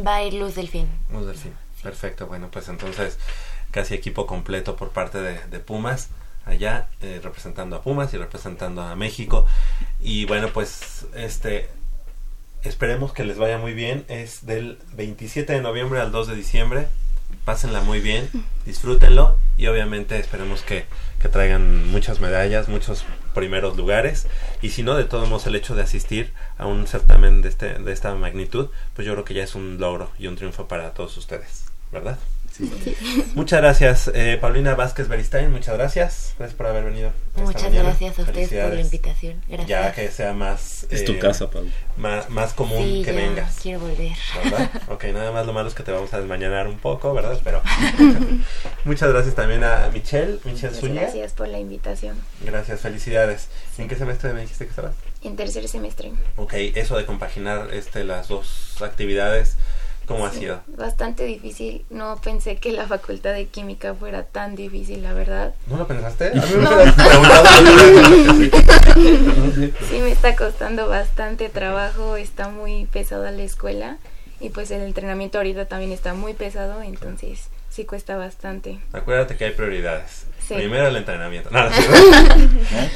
Va a ir Luz Delfín. Luz Delfín. Perfecto, bueno, pues entonces casi equipo completo por parte de, de Pumas, allá eh, representando a Pumas y representando a México. Y bueno, pues este esperemos que les vaya muy bien. Es del 27 de noviembre al 2 de diciembre. Pásenla muy bien, disfrútenlo y obviamente esperemos que, que traigan muchas medallas, muchos primeros lugares. Y si no, de todos modos, el hecho de asistir a un certamen de, este, de esta magnitud, pues yo creo que ya es un logro y un triunfo para todos ustedes, ¿verdad? Sí. Muchas gracias, eh, Paulina Vázquez Beristain, muchas gracias. Gracias por haber venido. Muchas mañana. gracias a ustedes por la invitación. Gracias. Ya que sea más... Es tu eh, casa, Pablo. Más, más común Sí, que ya vengas. quiero volver. ¿verdad? Ok, nada más lo malo es que te vamos a desmañanar un poco, ¿verdad? Pero muchas gracias también a Michelle, Michelle Zúñiga. gracias por la invitación. Gracias, felicidades. ¿En qué semestre me dijiste que estabas? En tercer semestre. Ok, eso de compaginar este, las dos actividades, ¿cómo ha Sí, sido? Bastante difícil. No pensé que la facultad de química fuera tan difícil, la verdad. ¿No lo pensaste? A mí me No. Sí, me está costando bastante trabajo. Está muy pesada la escuela. Y pues el entrenamiento ahorita también está muy pesado. Entonces sí cuesta bastante. Acuérdate que hay prioridades. Sí. Primero el entrenamiento. No, sí.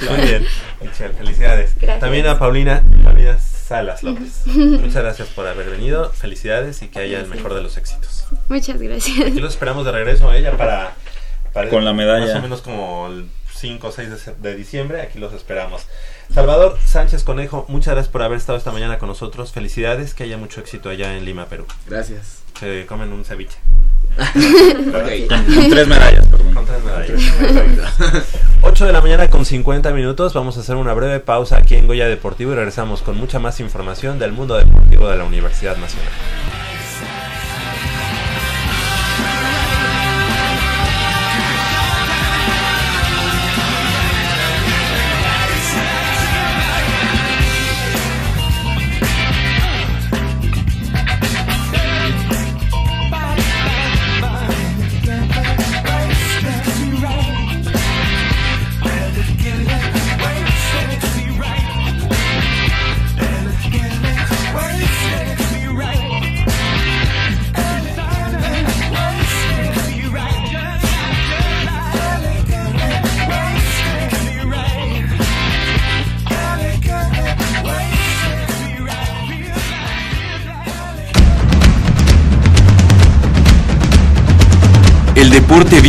Muy bien, Michelle, felicidades. Gracias. También a Paulina, Paulina Salas López. Muchas gracias por haber venido. Felicidades y que haya el mejor de los éxitos. Muchas gracias. Aquí los esperamos de regreso a ella para, para Con la medalla. Más o menos como el 5 o 6 de, de diciembre. Aquí los esperamos. Salvador Sánchez Conejo, muchas gracias por haber estado esta mañana con nosotros. Felicidades, que haya mucho éxito allá en Lima, Perú. Gracias. Se comen un ceviche. Ok. Con, con tres medallas. Con tres medallas. 8 de la mañana con 50 minutos. Vamos a hacer una breve pausa aquí en Goya Deportivo y regresamos con mucha más información del mundo deportivo de la Universidad Nacional.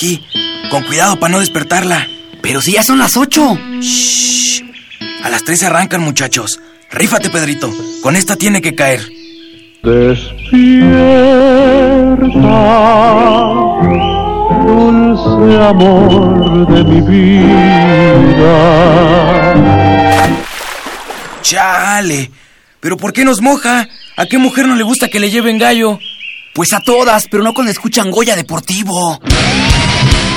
Aquí. Con cuidado para no despertarla. Pero si ya son las ocho. Shh. A las 3 arrancan, muchachos. Rífate, Pedrito. Con esta tiene que caer. Despierta, dulce amor de mi vida. Chale. ¿Pero por qué nos moja? ¿A qué mujer no le gusta que le lleven gallo? Pues a todas, pero no cuando escuchan Goya Deportivo.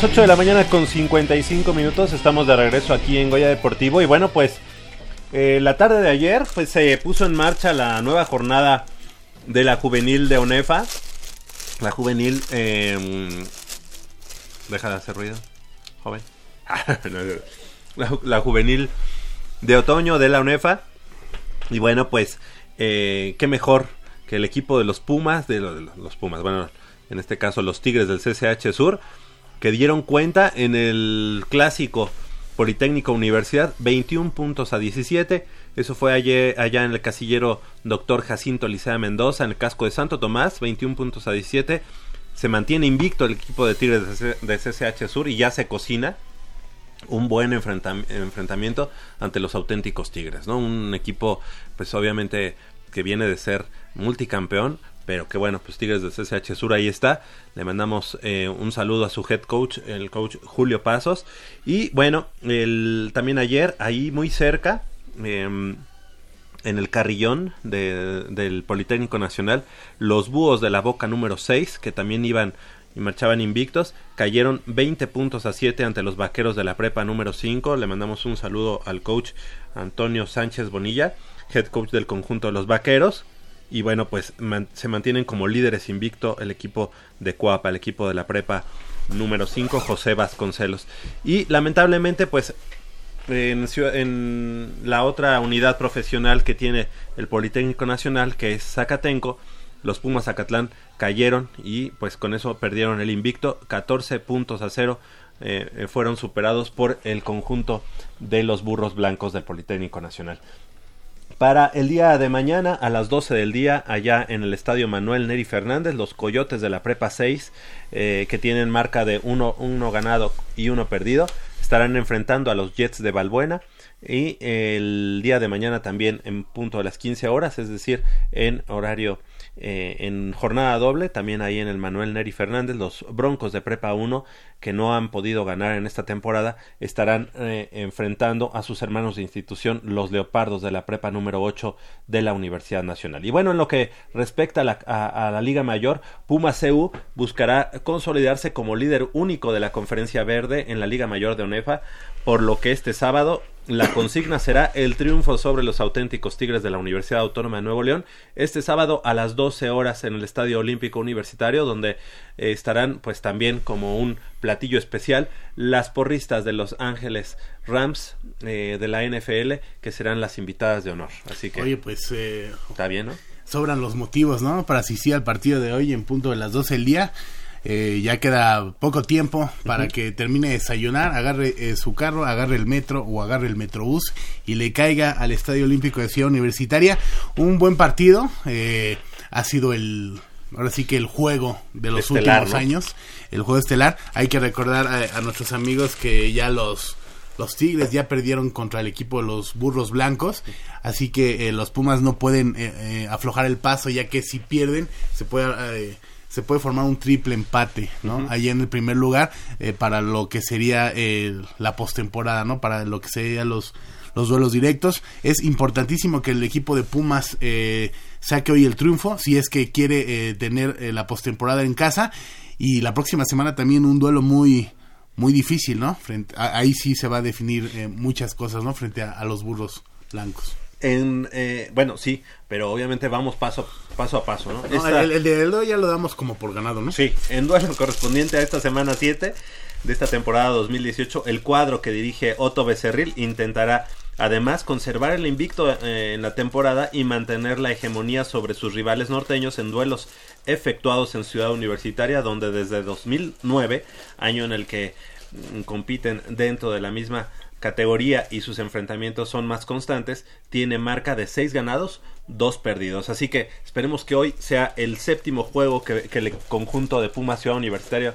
Las 8 de la mañana con 55 minutos estamos de regreso aquí en Goya Deportivo y bueno pues eh, la tarde de ayer pues se puso en marcha la nueva jornada de la juvenil de ONEFA. La juvenil... eh, deja de hacer ruido, joven. la, juvenil de otoño de la UNEFA. Y bueno pues eh, qué mejor que el equipo de los Pumas, de, lo- de los- los Pumas, bueno en este caso los Tigres del CCH Sur que dieron cuenta en el clásico Politécnico Universidad 21 puntos a 17. Eso fue ayer, allá en el casillero Doctor Jacinto Licea Mendoza, en el casco de Santo Tomás, 21 puntos a 17. Se mantiene invicto el equipo de Tigres de, CCH Sur y ya se cocina un buen enfrentam- enfrentamiento ante los auténticos Tigres, ¿no? Un equipo, pues obviamente que viene de ser multicampeón, pero que bueno, pues Tigres de CCH Sur ahí está. Le mandamos eh, un saludo a su head coach, el coach Julio Pasos. Y bueno, el, también ayer, ahí muy cerca, em, en el carrillón de- del Politécnico Nacional, los búhos de la boca número 6, que también iban y marchaban invictos, cayeron 20 puntos a 7 ante los vaqueros de la prepa número 5. Le mandamos un saludo al coach Antonio Sánchez Bonilla, head coach del conjunto de los vaqueros. Y bueno, pues se mantienen como líderes invicto el equipo de Cuapa, el equipo de la prepa número 5, José Vasconcelos. Y lamentablemente, pues en la otra unidad profesional que tiene el Politécnico Nacional, que es Zacatenco, los Pumas Zacatlán cayeron y pues con eso perdieron el invicto, 14 puntos a cero. eh, eh, fueron superados por el conjunto de los burros blancos del Politécnico Nacional. Para el día de mañana a las 12 del día, allá en el estadio Manuel Neri Fernández, los Coyotes de la Prepa 6, eh, que tienen marca de uno, uno ganado y uno perdido, estarán enfrentando a los Jets de Balbuena. Y el día de mañana también en punto de las 15 horas, es decir, en horario eh, en jornada doble, también ahí en el Manuel Neri Fernández, los Broncos de Prepa 1, que no han podido ganar en esta temporada, estarán eh, enfrentando a sus hermanos de institución, los Leopardos de la Prepa número 8 de la Universidad Nacional. Y bueno, en lo que respecta a la, a, la Liga Mayor, Puma CU buscará consolidarse como líder único de la Conferencia Verde en la Liga Mayor de ONEFA, por lo que este sábado la consigna será el triunfo sobre los auténticos Tigres de la Universidad Autónoma de Nuevo León este sábado a las 12 horas en el Estadio Olímpico Universitario donde eh, estarán pues también como un platillo especial las porristas de Los Ángeles Rams eh, de la NFL que serán las invitadas de honor. Así que Oye, pues eh, está bien, ¿no? sobran los motivos, ¿no? Para asistir al partido de hoy en punto de las 12 del día. Eh, ya queda poco tiempo para que termine de desayunar, agarre eh, su carro, agarre el metro o agarre el metrobús y le caiga al Estadio Olímpico de Ciudad Universitaria. Un buen partido, eh, ha sido el, ahora sí que el juego de los Estelar, últimos ¿no? años, el juego estelar. Hay que recordar a, a nuestros amigos que ya los los Tigres ya perdieron contra el equipo de los Burros Blancos, así que eh, los Pumas no pueden eh, eh, aflojar el paso, ya que si pierden se puede eh, se puede formar un triple empate, ¿no? Ahí en el primer lugar eh, para lo que sería eh, la postemporada, ¿no? Para lo que serían los los duelos directos. Es importantísimo que el equipo de Pumas eh, saque hoy el triunfo, si es que quiere eh, tener eh, la postemporada en casa. Y la próxima semana también un duelo muy muy difícil, ¿no? Frente, a- ahí sí se va a definir eh, muchas cosas, ¿no? Frente a, a los burros blancos. En, eh, bueno, sí, pero obviamente vamos paso, paso a paso, ¿no? No, Esta- el, el de Edo ya lo damos como por ganado, ¿no? Sí, en duelo correspondiente a esta semana 7 de esta temporada 2018, el cuadro que dirige Otto Becerril intentará además conservar el invicto eh, en la temporada y mantener la hegemonía sobre sus rivales norteños en duelos efectuados en Ciudad Universitaria, donde desde 2009, año en el que mm, compiten dentro de la misma categoría y sus enfrentamientos son más constantes, tiene marca de 6 ganados, 2 perdidos. Así que esperemos que hoy sea el séptimo juego que, que el conjunto de Pumas Ciudad Universitaria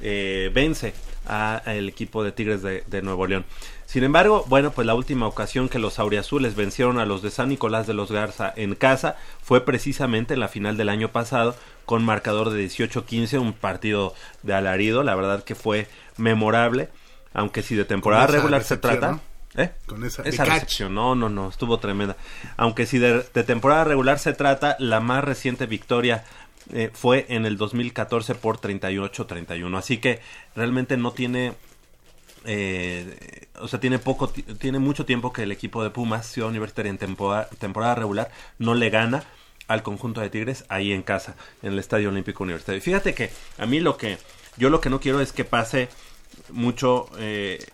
eh, vence al equipo de Tigres de, de Nuevo León. Sin embargo, bueno, pues la última ocasión que los auriazules vencieron a los de San Nicolás de los Garza en casa fue precisamente en la final del año pasado con marcador de 18-15, un partido de alarido, la verdad que fue memorable, aunque si de temporada regular se trata, ¿no? ¿eh? Con esa, Esa recepción, no, no, no, estuvo tremenda. Aunque si de, de temporada regular se trata, la más reciente victoria eh, fue en el 2014 por 38-31. Así que realmente no tiene, eh, o sea, tiene poco, ti- tiene mucho tiempo que el equipo de Pumas, Ciudad Universitaria en temporada, temporada regular, no le gana al conjunto de Tigres ahí en casa, en el Estadio Olímpico Universitario. Fíjate que a mí lo que, yo lo que no quiero es que pase mucho eh,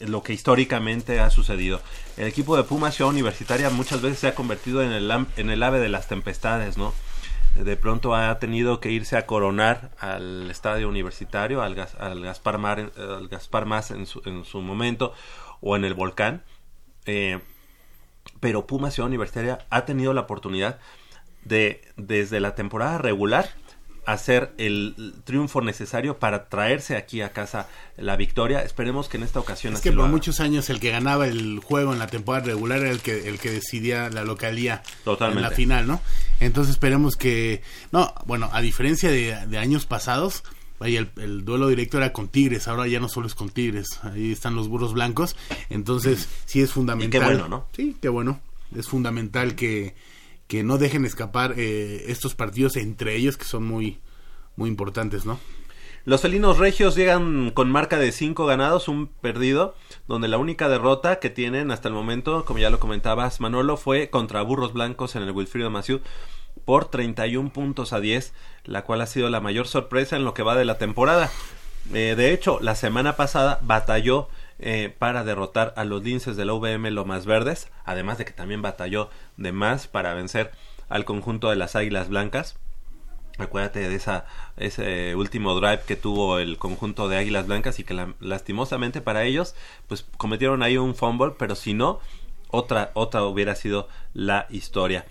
lo que históricamente ha sucedido. El equipo de Pumas Ciudad Universitaria muchas veces se ha convertido en el, en el ave de las tempestades, ¿no? De pronto ha tenido que irse a coronar al estadio universitario, al, Gas- al Gaspar, Mar, al Gaspar Más en su, en su momento, o en el volcán. Eh, pero Pumas Ciudad Universitaria ha tenido la oportunidad de, desde la temporada regular, hacer el triunfo necesario para traerse aquí a casa la victoria. Esperemos que en esta ocasión Es así que por muchos años el que ganaba el juego en la temporada regular era el que el que decidía la localía Totalmente. en la final, ¿no? Entonces esperemos que no, bueno, a diferencia de, de años pasados, vaya el, el duelo directo era con Tigres, ahora ya no solo es con Tigres, ahí están los burros blancos, entonces sí es fundamental. qué bueno, ¿no? Sí, qué bueno. Es fundamental que que no dejen escapar eh, estos partidos entre ellos que son muy muy importantes, ¿no? Los felinos regios llegan con marca de 5 ganados, un perdido, donde la única derrota que tienen hasta el momento, como ya lo comentabas Manolo, fue contra Burros Blancos en el Wilfrido Maciú por 31 puntos a 10, la cual ha sido la mayor sorpresa en lo que va de la temporada. Eh, de hecho, la semana pasada batalló eh, para derrotar a los linces de la Lomas Verdes, además de que también batalló de más para vencer al conjunto de las Águilas Blancas. Acuérdate de ese último drive que tuvo el conjunto de Águilas Blancas y que la- lastimosamente para ellos, pues cometieron ahí un fumble, pero si no, otra, otra hubiera sido la historia.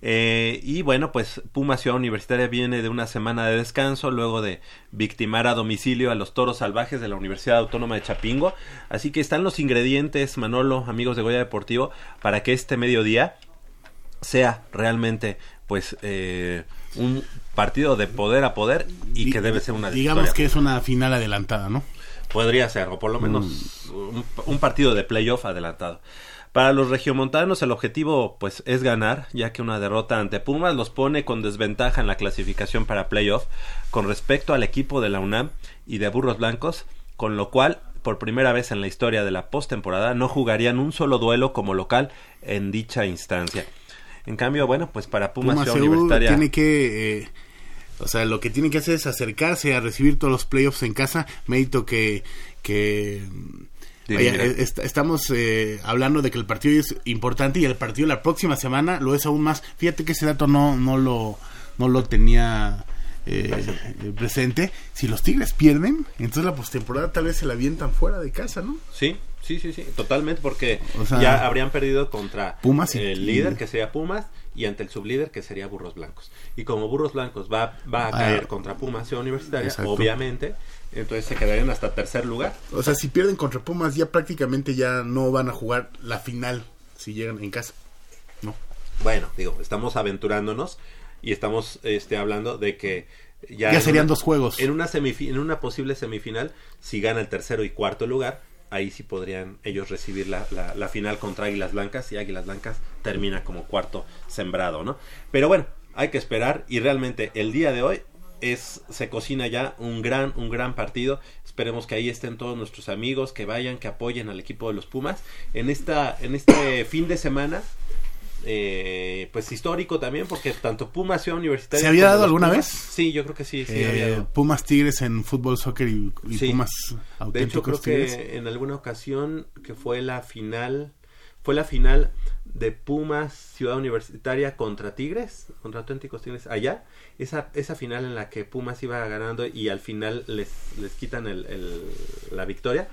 Eh, y bueno, pues Puma Ciudad Universitaria viene de una semana de descanso luego de victimar a domicilio a los toros salvajes de la Universidad Autónoma de Chapingo. Así que están los ingredientes, Manolo, amigos de Goya Deportivo, para que este mediodía sea realmente pues eh, un partido de poder a poder y que debe ser una Digamos victoria. que es una final adelantada, ¿no? Podría ser, o por lo menos Mm. un, un partido de playoff adelantado. Para los regiomontanos el objetivo pues es ganar, ya que una derrota ante Pumas los pone con desventaja en la clasificación para playoff con respecto al equipo de la UNAM y de Burros Blancos, con lo cual por primera vez en la historia de la postemporada no jugarían un solo duelo como local en dicha instancia. En cambio, bueno, pues para Pumas, Pumas Universitaria tiene que, eh, o sea, lo que tiene que hacer es acercarse a recibir todos los playoffs en casa. Mérito que, que est- estamos eh, hablando de que el partido es importante y el partido la próxima semana lo es aún más. Fíjate que ese dato no, no lo, no lo tenía eh, eh, presente. Si los Tigres pierden, entonces la postemporada tal vez se la avientan fuera de casa, ¿no? Sí, sí, sí, sí, totalmente, porque O sea, ya habrían perdido contra Pumas el líder, que sería Pumas, y ante el sublíder, que sería Burros Blancos. Y como Burros Blancos va, va a Ah. caer contra Pumas Ciudad Universitaria, Exacto. obviamente, entonces se quedarían hasta tercer lugar. O sea, si pierden contra Pumas, ya prácticamente ya no van a jugar la final si llegan en casa. No. Bueno, digo, estamos aventurándonos y estamos este, hablando de que ya, Ya serían una- dos juegos. En una, en una posible semifinal, si gana el tercero y cuarto lugar, ahí sí podrían ellos recibir la, la- la final contra Águilas Blancas y Águilas Blancas termina como cuarto sembrado, ¿no? Pero bueno, hay que esperar y realmente el día de hoy es se cocina ya un gran un gran partido esperemos que ahí estén todos nuestros amigos que vayan que apoyen al equipo de los Pumas en esta en este fin de semana eh, pues histórico también porque tanto Pumas Ciudad Universitaria ¿Se había dado alguna Pumas- vez? sí yo creo que sí sí Eh, había dado. Pumas Tigres en fútbol, soccer y, y Sí. Pumas De hecho, auténticos creo Tigres. que en alguna ocasión que fue la final, fue la final de Pumas Ciudad Universitaria contra Tigres, contra auténticos Tigres, allá, esa, esa final en la que Pumas iba ganando y al final les, les quitan el, el- la victoria,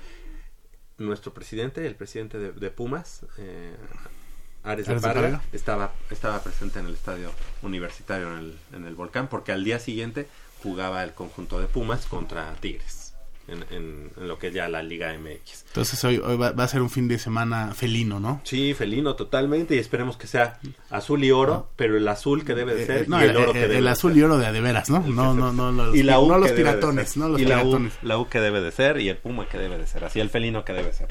nuestro presidente, el presidente de, de Pumas, eh, Ares Ares de estaba, estaba presente en el estadio universitario en el, en el volcán, porque al día siguiente jugaba el conjunto de Pumas contra Tigres. En, en- en lo que es ya la Liga MX. Entonces hoy, hoy va, va a ser un fin de semana felino, ¿no? Sí, felino totalmente y esperemos que sea azul y oro, pero el azul que debe de ser Eh, no, y el, el, oro el- que el debe de azul ser. y oro de a de veras, ¿no? No, no, no, los, y la U no los piratones, no los y la U, piratones. la U que debe de ser y el Puma que debe de ser, así el felino que debe ser.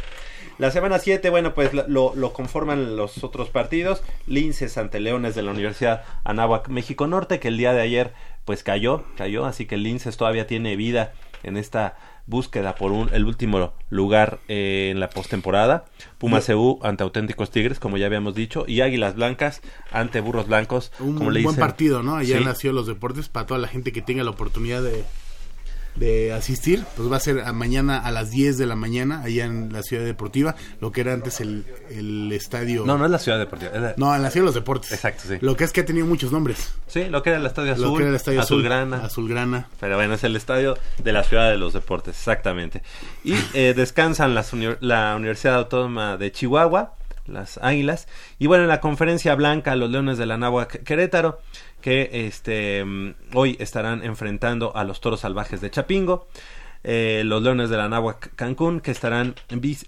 La semana 7, bueno, pues lo, lo conforman los otros partidos. Linces ante Leones de la Universidad Anáhuac México Norte, que el día de ayer pues cayó, cayó, así que Linces todavía tiene vida en esta búsqueda por un, el último lugar eh, en la postemporada. Puma CU ante Auténticos Tigres, como ya habíamos dicho, y Águilas Blancas ante Burros Blancos, Un como le buen partido, ¿no? Allá Sí. de los Deportes, para toda la gente que tenga la oportunidad de, de asistir, pues va a ser a mañana a las 10 de la mañana, allá en la Ciudad Deportiva, lo que era antes el, el estadio... No, no es la Ciudad Deportiva. es la- No, en la Ciudad de los Deportes. Exacto, sí. Lo que es que ha tenido muchos nombres. Sí, lo que era el Estadio Azul, Lo que era el Estadio Azul, Azulgrana. Azulgrana. Pero bueno, es el estadio de la Ciudad de los Deportes, exactamente. Y eh, descansan las uni- la Universidad Autónoma de Chihuahua, las Águilas. Y bueno, en la conferencia blanca, los Leones de la Náhuac Querétaro, que este mm, hoy estarán enfrentando a los Toros Salvajes de Chapingo. Eh, los Leones de la Náhuac Cancún, que estarán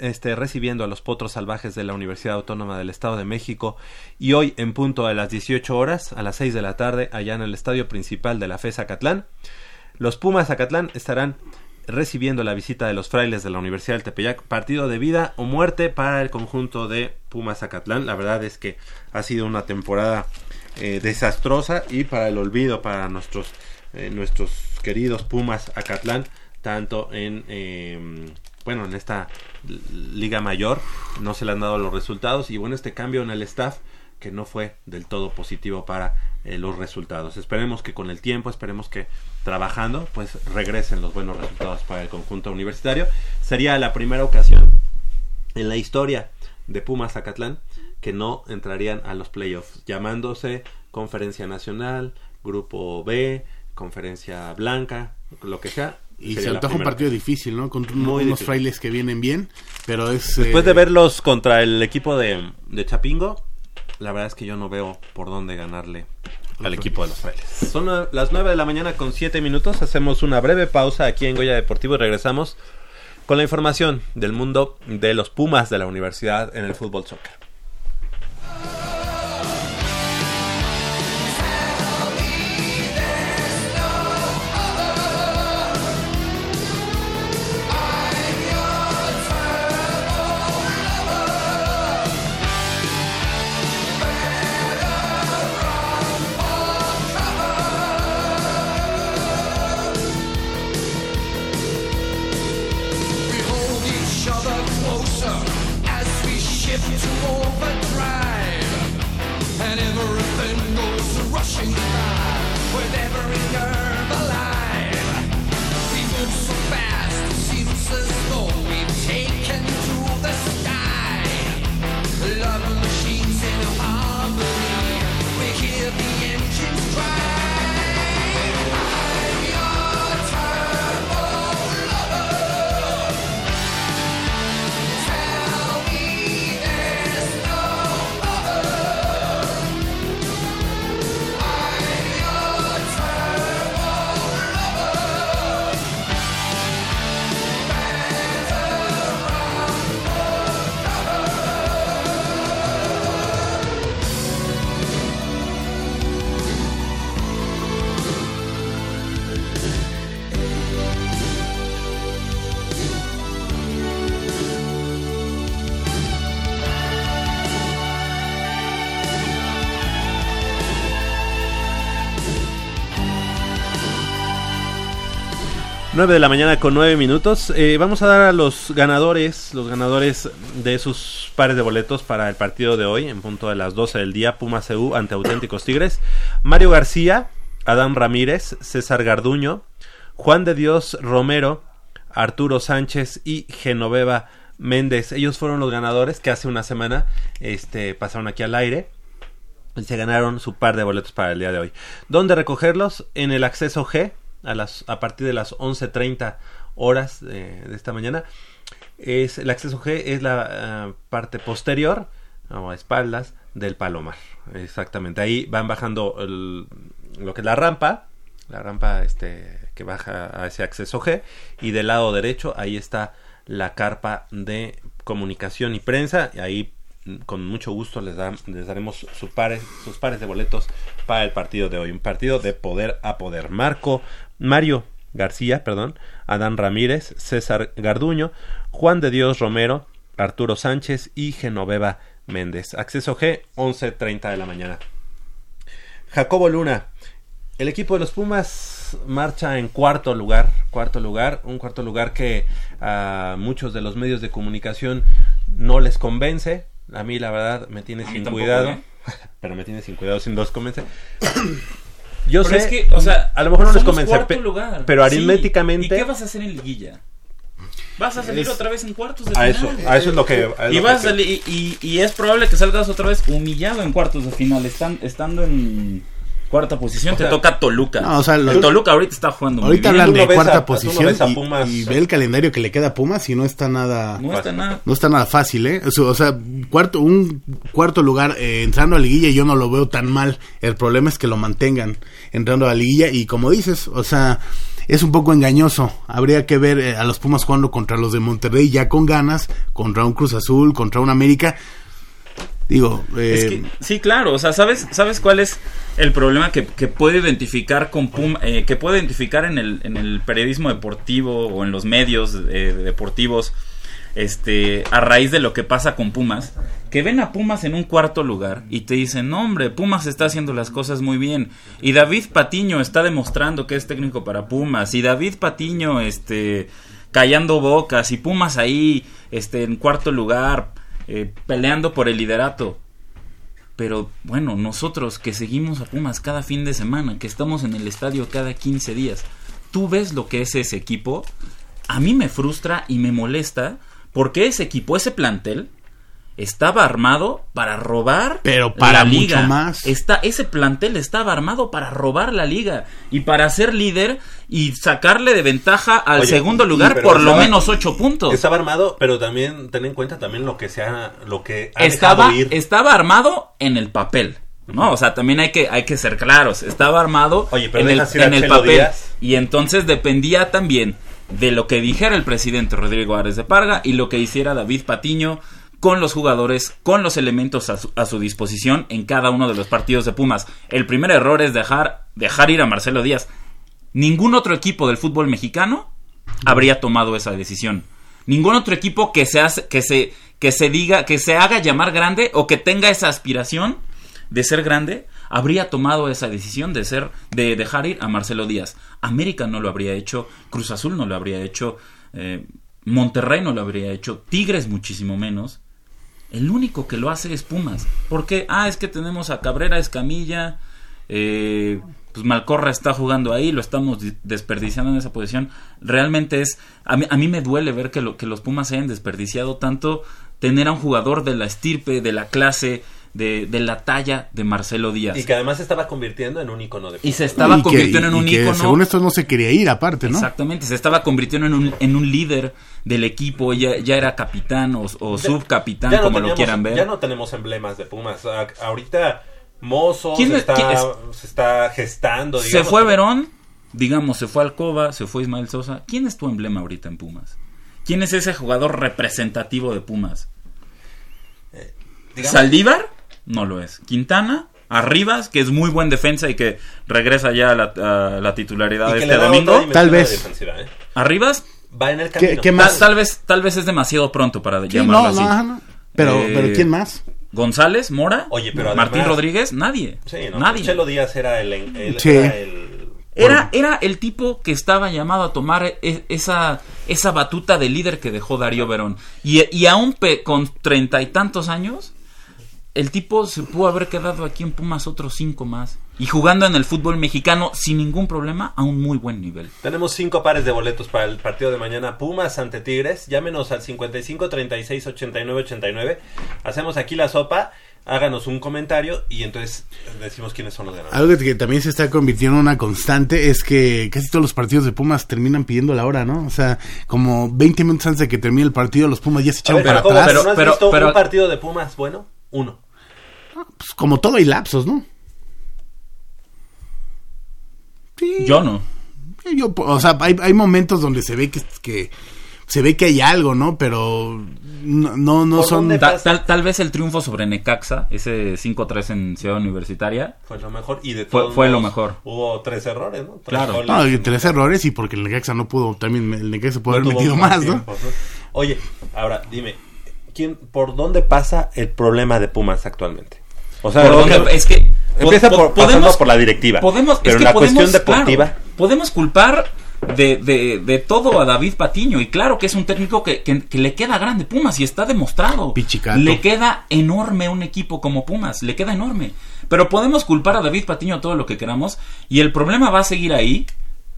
este, recibiendo a los Potros Salvajes de la Universidad Autónoma del Estado de México. Y hoy, en punto a las 18 horas, a las 6 de la tarde, allá en el estadio principal de la FES Acatlán, los Pumas Acatlán estarán recibiendo la visita de los frailes de la Universidad del Tepeyac. Partido de vida o muerte para el conjunto de Pumas Acatlán. La verdad es que ha sido una temporada eh, desastrosa y para el olvido para nuestros, eh, nuestros queridos Pumas Acatlán, tanto en... eh, bueno, en esta liga mayor no se le han dado los resultados y bueno, este cambio en el staff que no fue del todo positivo para eh, los resultados. Esperemos que con el tiempo, esperemos que trabajando, pues regresen los buenos resultados para el conjunto universitario. Sería la primera ocasión en la historia de Pumas Zacatlán que no entrarían a los playoffs, llamándose Conferencia Nacional, Grupo B, Conferencia Blanca, lo que sea. Y se antoja un partido difícil, ¿no? Con unos difícil. frailes que vienen bien, pero es... Después eh, de verlos contra el equipo de, de Chapingo, la verdad es que yo no veo por dónde ganarle al equipo de los frailes. Son la- las 9 de la mañana con 7 minutos. Hacemos una breve pausa aquí en Goya Deportivo y regresamos con la información del mundo de los Pumas de la universidad en el fútbol soccer. 9 de la mañana con 9 minutos. Eh, vamos a dar a los ganadores, los ganadores de esos pares de boletos para el partido de hoy, en punto de las 12 del día, Puma CU ante Auténticos Tigres. Mario García, Adán Ramírez, César Garduño, Juan de Dios Romero, Arturo Sánchez y Genoveva Méndez. Ellos fueron los ganadores que hace una semana este, pasaron aquí al aire y se ganaron su par de boletos para el día de hoy. ¿Dónde recogerlos? En el acceso G a, las, a partir de las 11.30 horas de, de esta mañana. Es, el acceso G es la ah, parte posterior o a espaldas del Palomar. Exactamente. Ahí van bajando lo que es la rampa. La rampa este, que baja a ese acceso G. Y del lado derecho ahí está la carpa de comunicación y prensa. Y ahí mm, con mucho gusto les, da- les daremos su pares, sus pares de boletos para el partido de hoy. Un partido de poder a poder. Marco, Mario García, perdón, Adán Ramírez, César Garduño, Juan de Dios Romero, Arturo Sánchez y Genoveva Méndez. Acceso G, 11.30 de la mañana. Jacobo Luna. El equipo de los Pumas marcha en cuarto lugar, cuarto lugar, un cuarto lugar que a muchos de los medios de comunicación no les convence. A mí la verdad me tiene sin tampoco, cuidado, ¿eh? pero me tiene sin cuidado, sin los convence. Yo Pero sé, es que, o sea, a lo mejor no les convence, cuarto pe- lugar. pero Sí. aritméticamente ¿Y qué vas a hacer en liguilla? Vas a salir Es- otra vez en cuartos de a final. eso, a eso es lo que es y lo vas que- a salir y, y- y es probable que salgas otra vez humillado en cuartos de final, están, estando en cuarta posición, O te sea, toca Toluca. no, o sea, lo- el Toluca ahorita está jugando muy Ahorita bien. hablan de cuarta a- posición y- Pumas- y, ve el calendario que le queda a Pumas y no está nada No está nada. no está nada fácil, ¿eh? O sea, cuarto un cuarto lugar eh, entrando a liguilla yo no lo veo tan mal. El problema es que lo mantengan entrando a la liguilla y como dices, o sea, es un poco engañoso. Habría que ver eh, a los Pumas jugando contra los de Monterrey ya con ganas, contra un Cruz Azul, contra un América. Digo, eh, Es que, sí, claro, o sea, ¿sabes, ¿sabes cuál es el problema que, que puede identificar con Puma, eh, que puede identificar en el, en el periodismo deportivo o en los medios eh, deportivos, este, a raíz de lo que pasa con Pumas, que ven a Pumas en un cuarto lugar y te dicen, no hombre, Pumas está haciendo las cosas muy bien, y David Patiño está demostrando que es técnico para Pumas, y David Patiño, este, callando bocas, y Pumas ahí, este, en cuarto lugar, eh, peleando por el liderato. Pero bueno, nosotros que seguimos a Pumas cada fin de semana, que estamos en el estadio cada 15 días, tú ves lo que es ese equipo, a mí me frustra y me molesta porque ese equipo, ese plantel, estaba armado para robar Pero para la mucho más. Está, ese plantel estaba armado para robar la liga y para ser líder y sacarle de ventaja al Oye, segundo lugar por lo menos ocho puntos. Estaba armado, pero también ten en cuenta también lo que se ha, lo que ha estaba, ir. estaba armado en el papel. ¿no? O sea, también hay que, hay que ser claros. Estaba armado Oye, pero en el, en el papel. Díaz. Y entonces dependía también de lo que dijera el presidente Rodrigo Árez de Parga y lo que hiciera David Patiño con los jugadores, con los elementos a su, disposición en cada uno de los partidos de Pumas. El primer error es dejar, dejar ir a Marcelo Díaz. Ningún otro equipo del fútbol mexicano habría tomado esa decisión. Ningún otro equipo que se hace, que se, que se diga, que se haga llamar grande o que tenga esa aspiración de ser grande, habría tomado esa decisión de ser, de dejar ir a Marcelo Díaz. América no lo habría hecho, Cruz Azul no lo habría hecho, eh, Monterrey no lo habría hecho, Tigres muchísimo menos. El único que lo hace es Pumas. ¿Por qué? Ah, es que tenemos a Cabrera, Escamilla, eh, pues Malcorra está jugando ahí, lo estamos di- desperdiciando en esa posición. Realmente es, a mí, a mí me duele ver que, lo, que los Pumas hayan desperdiciado tanto tener a un jugador de la estirpe, de la clase, de, de la talla de Marcelo Díaz. Y que además se estaba convirtiendo en un icono de Y se fútbol. estaba Y que- convirtiendo en y un que ícono. Según esto no se quería ir aparte, ¿no? Exactamente, se estaba convirtiendo en un, en un líder del equipo, ya, ya era capitán o, o Ya- subcapitán, ya no como lo quieran ver. Ya no tenemos emblemas de Pumas. A- ahorita Mozo ¿Quién se, es- está, quién es? se está gestando. se fue Verón, digamos, se fue Alcoba, se fue Ismael Sosa. ¿Quién es tu emblema ahorita en Pumas? ¿Quién es ese jugador representativo de Pumas? digamos- Saldívar, no lo es. Quintana, Arribas, que es muy buen defensa y que regresa ya a la, a la titularidad que este domingo. la defensiva, ¿eh? Arribas, Va en el camino. Tal, tal vez, tal vez es demasiado pronto para Sí, llamarlo no, así. no, ajá, no. Pero- pero ¿quién más? González, Mora, Oye, pero Martín Rodríguez, nadie. Sí, no, nadie. Chelo Díaz era el... el- Sí. era el- Era, era el tipo que estaba llamado a tomar e- esa, esa batuta de líder que dejó Darío Verón. Y, y aún pe- con treinta y tantos años, el tipo se pudo haber quedado aquí en Pumas otros cinco más. Y jugando en el fútbol mexicano sin ningún problema a un muy buen nivel. Tenemos cinco pares de boletos para el partido de mañana. Pumas ante Tigres. Llámenos al 55 36 89 89. Hacemos aquí la sopa. Háganos un comentario y entonces decimos quiénes son los ganadores. Algo que también se está convirtiendo en una constante es que casi todos los partidos de Pumas terminan pidiendo la hora, ¿no? O sea, como 20 minutos antes de que termine el partido, los Pumas ya se echaron para ¿cómo? atrás. ¿Pero no has pero- visto pero- un partido de Pumas bueno? Uno. Pues como todo hay lapsos, ¿no? Yo no. Yo, o sea, hay, hay momentos donde se ve que, que se ve que hay algo, ¿no? Pero no, no, no son... Ta- tal, tal vez el triunfo sobre Necaxa, ese 5-3 en Ciudad Universitaria, Fue lo mejor. Y de Fue- todos fue lo mejor. Hubo tres errores, ¿no? Tres Claro. goles. No, y tres errores y porque el Necaxa no pudo, también el Necaxa pudo No haber metido más, ¿no? Oye, ahora dime, ¿quién, ¿por dónde pasa el problema de Pumas actualmente? O sea, ¿Por ¿dónde- dónde? es que empieza po- por, pasando por la directiva. Podemos, pero es que la podemos, cuestión deportiva. claro, podemos culpar de, de, de todo a David Patiño. Y claro que es un técnico que, que- que le queda grande Pumas y está demostrado. Pichicato. Le queda enorme un equipo como Pumas. Le queda enorme. Pero podemos culpar a David Patiño todo lo que queramos. Y el problema va a seguir ahí.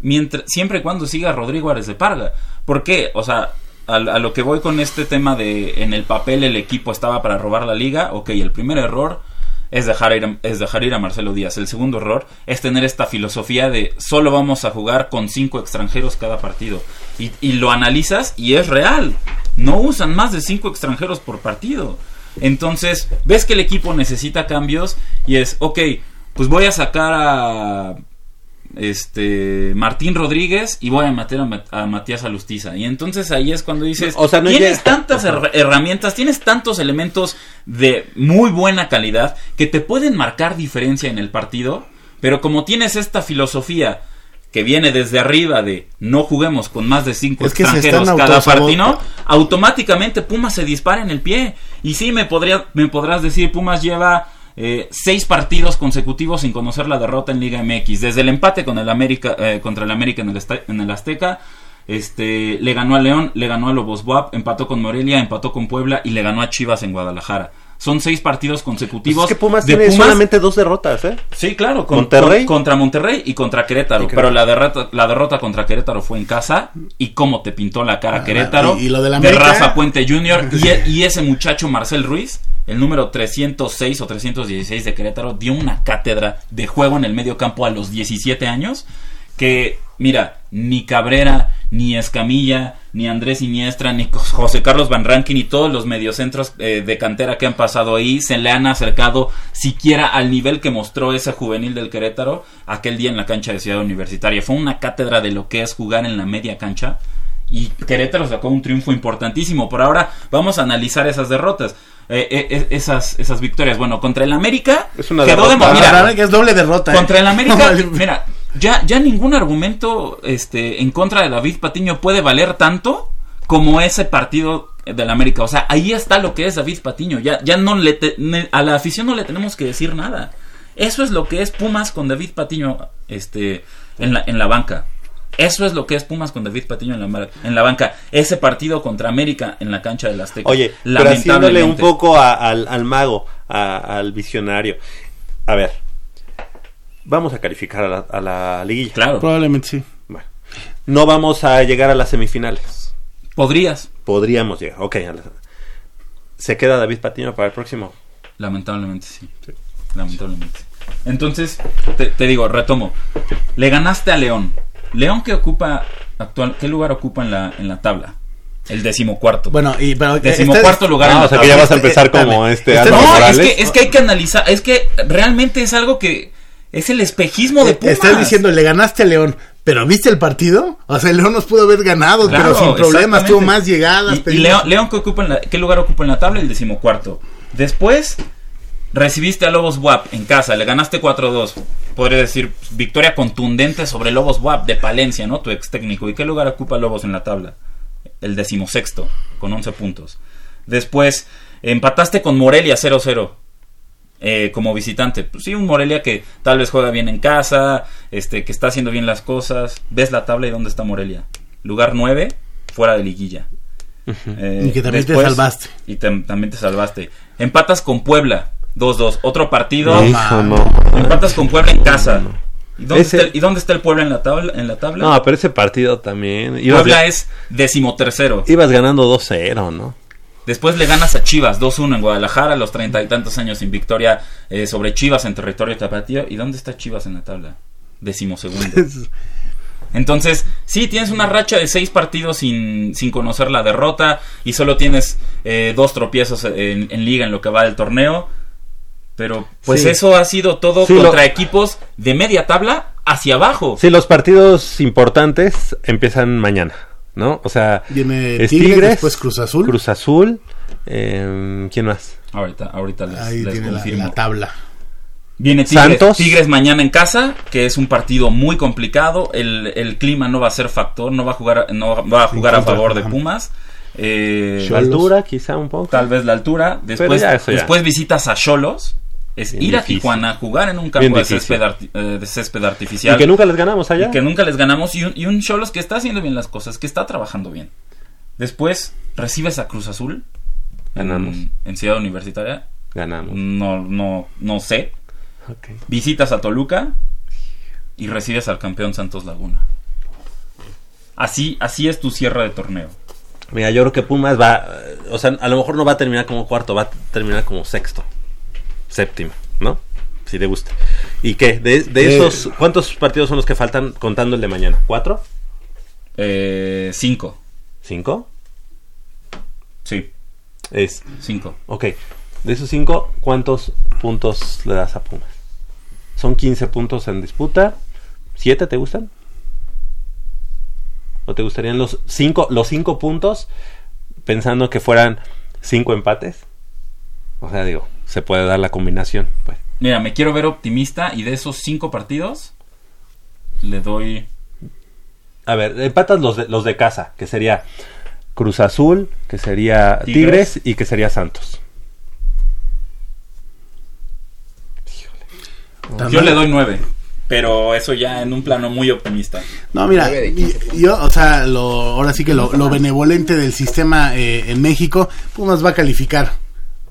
Mientras, siempre y cuando siga Rodrigo Ares de Parga. ¿Por qué? O sea, a, a lo que voy con este tema de en el papel el equipo estaba para robar la liga. Ok, el primer error es dejar ir, a- es dejar ir a Marcelo Díaz. El segundo error es tener esta filosofía de solo vamos a jugar con cinco extranjeros cada partido. Y, y lo analizas y es real. No usan más de cinco extranjeros por partido. Entonces, ves que el equipo necesita cambios y es, ok, pues voy a sacar a este Martín Rodríguez y voy a meter a, Ma- a Matías Alustiza. Y entonces ahí es cuando dices, O sea, no tienes llega- tantas her- herramientas, tienes tantos elementos de muy buena calidad que te pueden marcar diferencia en el partido, pero como tienes esta filosofía que viene desde arriba de no juguemos con más de cinco Es que se extranjeros cada partido, automáticamente Pumas se dispara en el pie. Y sí, me, podría, me podrás decir, Pumas lleva eh, seis partidos consecutivos sin conocer la derrota en Liga MX. Desde el empate con el América, eh, contra el América en el, Azteca, este, le ganó a León, le ganó a Lobos Buap, empató con Morelia, empató con Puebla y le ganó a Chivas en Guadalajara. Son seis partidos consecutivos. Pues es que Pumas de tiene Pumas- solamente dos derrotas, ¿eh? Sí, claro, con- Monterrey. con- contra Monterrey y contra Querétaro. Pero la derrota, la derrota contra Querétaro fue en casa. Y cómo te pintó la cara Ah, Querétaro. y- y lo del de América- Rafa Puente Jr. y, e- y ese muchacho Marcel Ruiz, el número 306 o 316 de Querétaro, dio una cátedra de juego en el medio campo a los 17 años. Que, mira, ni Cabrera, ni Escamilla, ni Andrés Iniestra, ni José Carlos Van Rankin, ni todos los mediocentros eh, de cantera que han pasado ahí se le han acercado siquiera al nivel que mostró ese juvenil del Querétaro aquel día en la cancha de Ciudad Universitaria. Fue una cátedra de lo que es jugar en la media cancha. Y Querétaro sacó un triunfo importantísimo. Por ahora vamos a analizar esas derrotas. eh, eh, eh, esas, esas victorias. Bueno, contra el América Es una quedó de derrota. mira, que es doble derrota. ¿eh? contra el América, mira, ya, ya ningún argumento este, en contra de David Patiño puede valer tanto como ese partido del América. O sea, ahí está lo que es David Patiño. Ya, ya no le te- a la afición no le tenemos que decir nada. Eso es lo que es Pumas con David Patiño este, en, la, en la banca. Eso es lo que es Pumas con David Patiño en la, en la banca. Ese partido contra América en la cancha del Azteca. Oye, pero haciéndole un poco a- al, al mago, a- al visionario. A ver, vamos a calificar a la, a la liguilla. Claro. Probablemente sí. Bueno, no vamos a llegar a las semifinales. Podrías. Podríamos llegar, ok. a la- ¿Se queda David Patiño para el próximo? Lamentablemente sí. Lamentablemente. Entonces, te, te digo, retomo. Le ganaste a León. León que ocupa actual, ¿qué lugar ocupa en la, en la tabla? El decimocuarto. Bueno, y pero decimocuarto está- lugar. Ah, en la o sea que ya vas a empezar como este Álvaro No, es que, es que hay que analizar, es que realmente es algo que es el espejismo de Pumas. Eh, Estás diciendo, le ganaste a León, pero ¿viste el partido? O sea, León nos pudo haber ganado, Claro, pero sin problemas, tuvo más llegadas. Y- Y, León, León, ¿qué, ocupa en la- ¿qué lugar ocupa en la tabla? El decimocuarto. Después, recibiste a Lobos WAP en casa, le ganaste 4-2. Podría decir, victoria contundente sobre Lobos WAP de Palencia, ¿no? Tu ex técnico. ¿Y qué lugar ocupa Lobos en la tabla? El decimosexto, con 11 puntos. Después, empataste con Morelia 0-0. Eh, como visitante. Pues sí, un Morelia que tal vez juega bien en casa, este, que está haciendo bien las cosas. Ves la tabla y dónde está Morelia. Lugar 9, fuera de liguilla. Eh, Y que también te salvaste. Y te- también te salvaste. Empatas con Puebla, 2-2. Otro partido. Hijo, no. Empatas con Puebla en casa. ¿Y dónde, Ese- está, el- ¿Y dónde está el Puebla en la tabla? En la tabla? No, pero ese partido también. Ibas, Puebla es decimotercero. ibas ganando 2-0, ¿no? Después le ganas a Chivas 2-1 en Guadalajara a los treinta y tantos años sin victoria eh, sobre Chivas en territorio tapatío. ¿Y dónde está Chivas en la tabla? Decimosegundo. Entonces, sí, tienes una racha de seis partidos sin, sin conocer la derrota y solo tienes eh, dos tropiezos en, en liga en lo que va del torneo. Pero pues Sí. eso ha sido todo Sí, lo- contra equipos de media tabla hacia abajo. Sí, los partidos importantes empiezan mañana, ¿no? O sea, Viene es Tigres, Tigres, después Cruz Azul. Cruz Azul, eh, ¿quién más? Ahorita, ahorita les, Ahí les tiene la, confirmo. la tabla. Viene Tigres, Santos. Tigres mañana en casa, que es un partido muy complicado. El, el clima no va a ser factor, no va a jugar, no va a jugar a favor de. Pumas. Eh, La altura, quizá un poco. tal vez la altura. Después, ya, eso ya. después visitas a Cholos. Es Bien ir a difícil. Tijuana, jugar en un campo de difícil. césped, arti- eh, de césped artificial. Y que nunca les ganamos allá. Y que nunca les ganamos. Y un, y un Cholos que está haciendo bien las cosas, que está trabajando bien. Después recibes a Cruz Azul. en- Ganamos. En, Ciudad Universitaria. Ganamos. No, no, no sé. Visitas a Toluca y recibes al campeón Santos Laguna. Así, así es tu cierre de torneo. Mira, yo creo que Pumas va, o sea, a lo mejor no va a terminar como cuarto, va a terminar como sexto, séptimo, ¿no? Si te gusta. ¿Y qué? De, de Eh, esos, ¿cuántos partidos son los que faltan contando el de mañana? ¿Cuatro? Eh, cinco. ¿Cinco? Sí, Es, cinco. ok. De esos cinco, ¿cuántos puntos le das a Pumas? Son 15 puntos en disputa. ¿Siete te gustan? ¿O te gustarían los cinco, los cinco puntos pensando que fueran cinco empates? O sea, digo, se puede dar la combinación. Pues. Mira, me quiero ver optimista y de esos cinco partidos le doy A ver, empatas los de, los de casa, que sería Cruz Azul, que sería Tigres. Tigres, y que sería Santos. Yo le doy nueve. Pero eso ya en un plano muy optimista. No, mira, Nueve de y- 15 yo, o sea, lo, ahora sí que lo, lo benevolente del sistema eh, en México, Pumas va a calificar.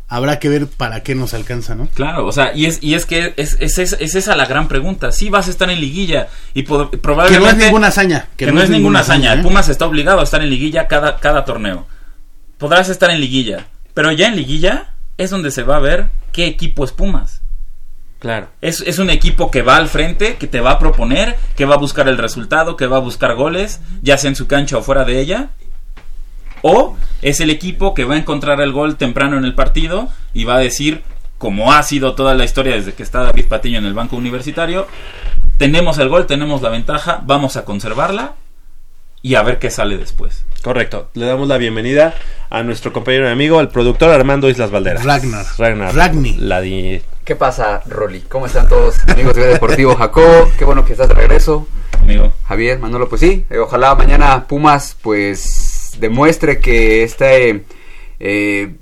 Habrá que ver para qué nos alcanza, ¿no? Claro, o sea, y es, y es que es, es, es- es esa la gran pregunta. Si vas a estar en liguilla y po- Que probablemente... no es ninguna hazaña. Que, no, es ninguna hazaña. El Pumas está obligado a estar en liguilla cada, cada torneo. Podrás estar en liguilla. Pero ya en liguilla es donde se va a ver qué equipo es Pumas. Claro. Es, es un equipo que va al frente, que te va a proponer, que va a buscar el resultado, que va a buscar goles, ya sea en su cancha o fuera de ella. O es el equipo que va a encontrar el gol temprano en el partido y va a decir, como ha sido toda la historia desde que está David Patiño en el banco universitario, tenemos el gol, tenemos la ventaja, vamos a conservarla y a ver qué sale después. Correcto. Le damos la bienvenida a nuestro compañero y amigo, el productor Armando Islas Valderas. Ragnar. Ragnar. Ragni. La di- ¿Qué pasa, Rolly? ¿Cómo están todos? Amigos de Deportivo Jacob, qué bueno que estás de regreso. Amigo. Javier, Manolo, pues sí, eh, ojalá mañana Pumas pues demuestre que este eh,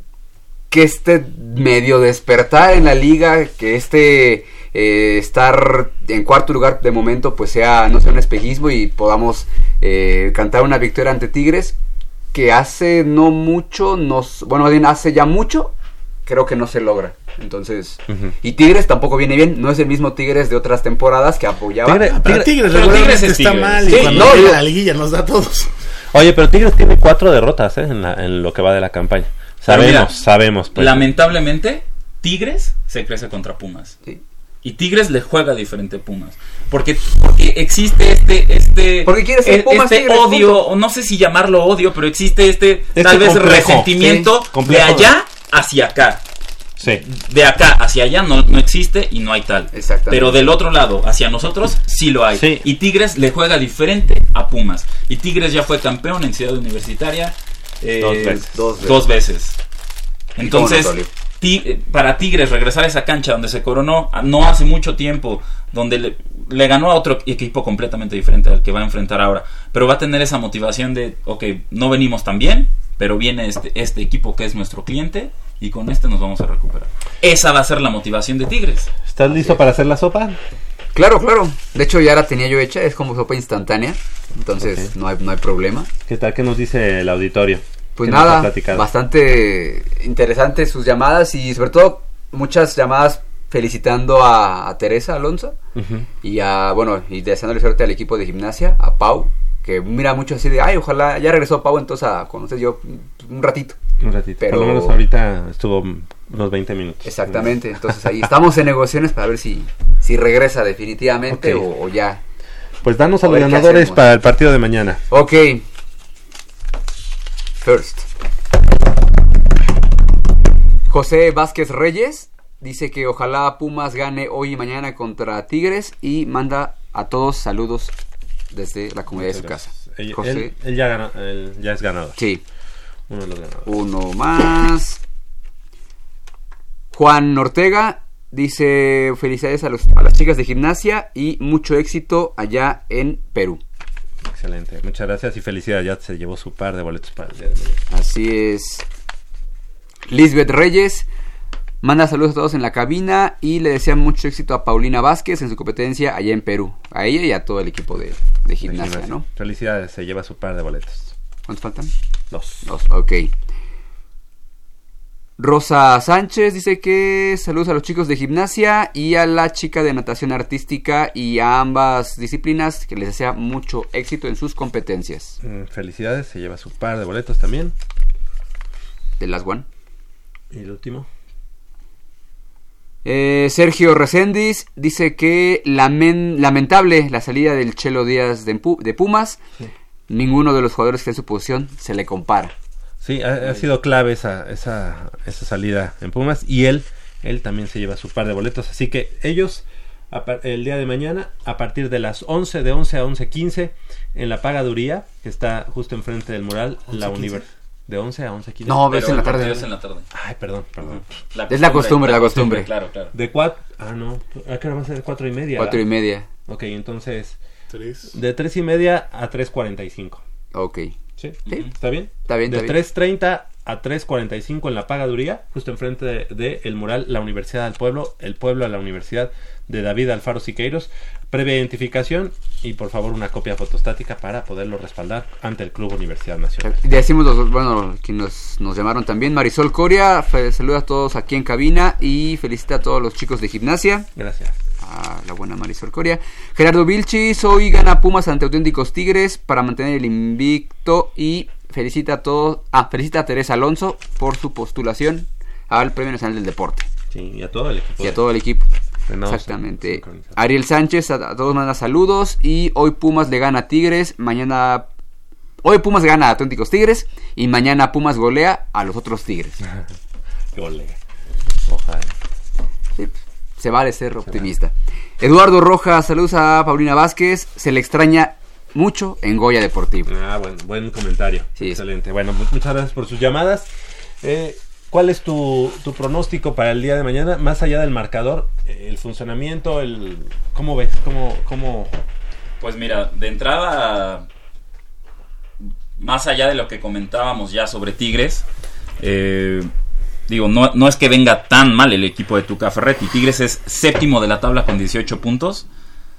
que este medio despertar en la liga, que este eh, estar en cuarto lugar de momento pues sea no sea un espejismo y podamos eh, cantar una victoria ante Tigres que hace no mucho nos bueno más bien hace ya mucho creo que no se logra entonces y Tigres tampoco viene bien no es el mismo Tigres de otras temporadas que apoyaba Tigre- Ah, Tigres pero Tigres está Tigres. mal y Sí, cuando no, llega yo- la liguilla nos da a todos. Oye, pero Tigres tiene cuatro derrotas ¿eh? en, la- en lo que va de la campaña. Sabemos, mira, sabemos. Pues. Lamentablemente, Tigres se crece contra Pumas. Sí. Y Tigres le juega diferente a Pumas. Porque, porque existe este, este, Porque quiere ser e- Pumas, este Tigres, odio, o no sé si llamarlo odio, pero existe este, Este tal vez complejo, resentimiento sí, complejo de allá hacia acá. Sí. De acá hacia allá no, no existe y no hay tal. Exactamente. Pero del otro lado, hacia nosotros, sí lo hay. Sí. Y Tigres le juega diferente a Pumas. Y Tigres ya fue campeón en Ciudad Universitaria eh, Dos veces. Dos veces. dos veces. Entonces. Ti- eh, para Tigres regresar a esa cancha donde se coronó no hace mucho tiempo, donde le, le ganó a otro equipo completamente diferente al que va a enfrentar ahora, pero va a tener esa motivación de, ok, no venimos tan bien, pero viene este, este equipo que es nuestro cliente y con este nos vamos a recuperar. Esa va a ser la motivación de Tigres. ¿Estás listo para hacer la sopa? claro claro de hecho ya la tenía yo hecha es como sopa instantánea entonces no hay no hay problema ¿Qué tal? ¿Qué nos dice el auditorio? Pues ¿Qué nos ha nada, bastante interesantes sus llamadas y sobre todo muchas llamadas felicitando a, a Teresa Alonso y a, bueno, y deseándole suerte al equipo de gimnasia, a Pau, que mira mucho así de, ay, ojalá ya regresó Pau entonces a conocer yo un ratito. Un ratito. Pero- Por lo menos ahorita estuvo unos 20 minutos. Exactamente, entonces ahí estamos en negociaciones para ver si, si regresa definitivamente o, o ya. Pues danos a A los ganadores para el partido de mañana. Ok. First. José Vázquez Reyes dice que ojalá Pumas gane hoy y mañana contra Tigres y manda a todos saludos desde la comunidad de su casa. Él, José. él- él ya, ganó- él ya es ganador. Sí. Uno de los ganadores. Uno más. Juan Ortega dice felicidades a, los- a las chicas de gimnasia y mucho éxito allá en Perú. Excelente. Muchas gracias y felicidades. Ya se llevó su par de boletos para el día de mañana. Así es. Lisbeth Reyes manda saludos a todos en la cabina y le desea mucho éxito a Paulina Vázquez en su competencia allá en Perú. A ella y a todo el equipo de, de gimnasia, Gimnasia. ¿no? Felicidades. Se lleva su par de boletos. ¿Cuántos faltan? Dos. Dos, ok. Rosa Sánchez dice que saludos a los chicos de gimnasia y a la chica de natación artística y a ambas disciplinas que les desea mucho éxito en sus competencias. Mm, Felicidades. Se lleva su par de boletos también. De las One. Y el último. Eh, Sergio Reséndiz dice que lamen- lamentable la salida del Chelo Díaz de, de Pumas. Sí. Ninguno de los jugadores que en su posición se le compara. Sí, ha, ha sido clave esa, esa, esa salida en Pumas y él, él también se lleva su par de boletos. Así que ellos, el día de mañana, a partir de las 11, de 11 a 11.15, en la pagaduría, que está justo enfrente del mural, la 11:15. De 11 a 11.15. No, ves Pero en la tarde. es en la tarde. Ay, perdón, perdón. Es la costumbre, la costumbre. Claro, claro. De 4, ah, no, ¿a qué hora va a ser? 4 y media. Cuatro y ¿verdad? media. Ok, entonces, Tres. de 3 y media a 3.45. Ok. ¿Sí? Sí. ¿Está bien? Está bien, De está bien. 3.30 a 3.45 en la pagaduría, justo enfrente de, de el mural La Universidad del Pueblo, el pueblo a la Universidad de David Alfaro Siqueiros. Previa identificación y por favor una copia fotostática para poderlo respaldar ante el Club Universidad Nacional. Decimos los, bueno, quienes nos, nos llamaron también. Marisol Coria, saluda a todos aquí en cabina y felicita a todos los chicos de gimnasia. Gracias. A la buena Marisol Coria. Gerardo Vilchis, hoy gana Pumas ante auténticos Tigres para mantener el invicto y felicita a todos, ah, felicita a Teresa Alonso por su postulación al Premio Nacional del Deporte. Sí, y a todo el equipo. Y a todo el equipo. Exactamente. sincronizados. Ariel Sánchez a, a todos manda saludos y hoy Pumas le gana a Tigres, mañana hoy Pumas gana a Auténticos Tigres y mañana Pumas golea a los otros Tigres. Golea. Ojalá. Sí, se vale ser optimista. Eduardo Rojas, saludos a Paulina Vázquez, se le extraña mucho en Goya Deportivo. Ah, buen, buen comentario. Sí, Excelente. Bueno, mu- muchas gracias por sus llamadas. Eh, ¿Cuál es tu, tu pronóstico para el día de mañana? Más allá del marcador, el funcionamiento, el ¿cómo ves? ¿Cómo, cómo... Pues mira, de entrada, más allá de lo que comentábamos ya sobre Tigres, eh, digo, no, no es que venga tan mal el equipo de Tuca Ferretti. Tigres es séptimo de la tabla con 18 puntos.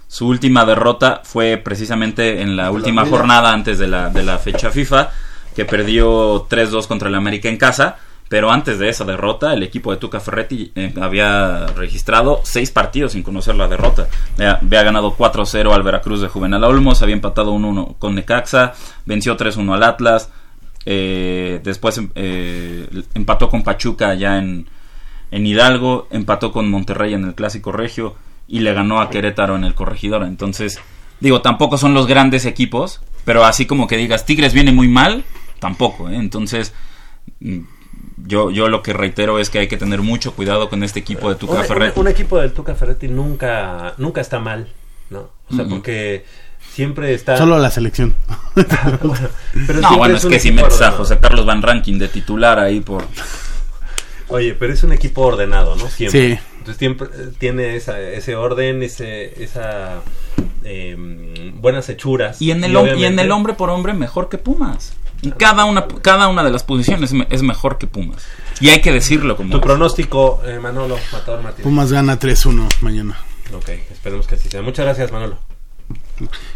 Su última derrota fue precisamente en la última jornada antes de la, de la fecha FIFA, que perdió 3-2 contra el América en casa. Pero antes de esa derrota, el equipo de Tuca Ferretti eh, había registrado seis partidos sin conocer la derrota. Había, había ganado 4-0 al Veracruz de Juvenal Olmos, había empatado 1-1 con Necaxa, venció 3-1 al Atlas, eh, después eh, empató con Pachuca allá en, en Hidalgo, empató con Monterrey en el Clásico Regio y le ganó a Querétaro en el Corregidor. Entonces, digo, tampoco son los grandes equipos, pero así como que digas, Tigres viene muy mal, tampoco. ¿eh? Entonces, mm, yo, yo lo que reitero es que hay que tener mucho cuidado con este equipo de Tuca Un, Ferretti. un- un equipo del Tuca Ferretti nunca, nunca está mal, ¿no? O sea, Mm. porque siempre está... Solo la selección. Pero no, bueno, es es que si metes a. José Carlos Van Ranking de titular ahí por... Oye, pero es un equipo ordenado, ¿no? Siempre. Sí. Entonces siempre eh, tiene esa, ese orden, ese, esa eh, buenas hechuras. Y en, el, y en el hombre por hombre mejor que Pumas. Cada una, cada una de las posiciones es mejor que Pumas. Y hay que decirlo como... Tu pronóstico, eh, Manolo Matador Martínez. Pumas gana 3-1 mañana. Ok, esperemos que así sea. Muchas gracias, Manolo.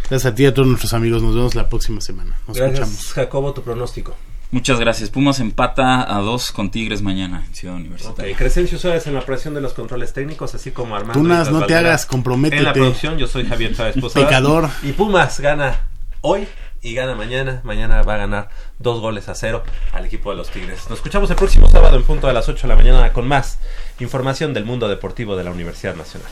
Gracias a ti y a todos nuestros amigos. Nos vemos la próxima semana. Nos gracias, escuchamos. Jacobo, tu pronóstico. Muchas gracias. Pumas empata a dos con Tigres mañana en Ciudad Ok, Universitaria. Crescencio Suárez en la operación de los controles técnicos, así como Armando. Tunas, Islas no te hagas, comprométete. En la producción, yo soy Javier Chávez Posada. Pecador. Y Pumas gana hoy y gana mañana. Mañana va a ganar dos goles a cero al equipo de los Tigres. Nos escuchamos el próximo sábado en punto de las 8 de la mañana con más información del mundo deportivo de la Universidad Nacional.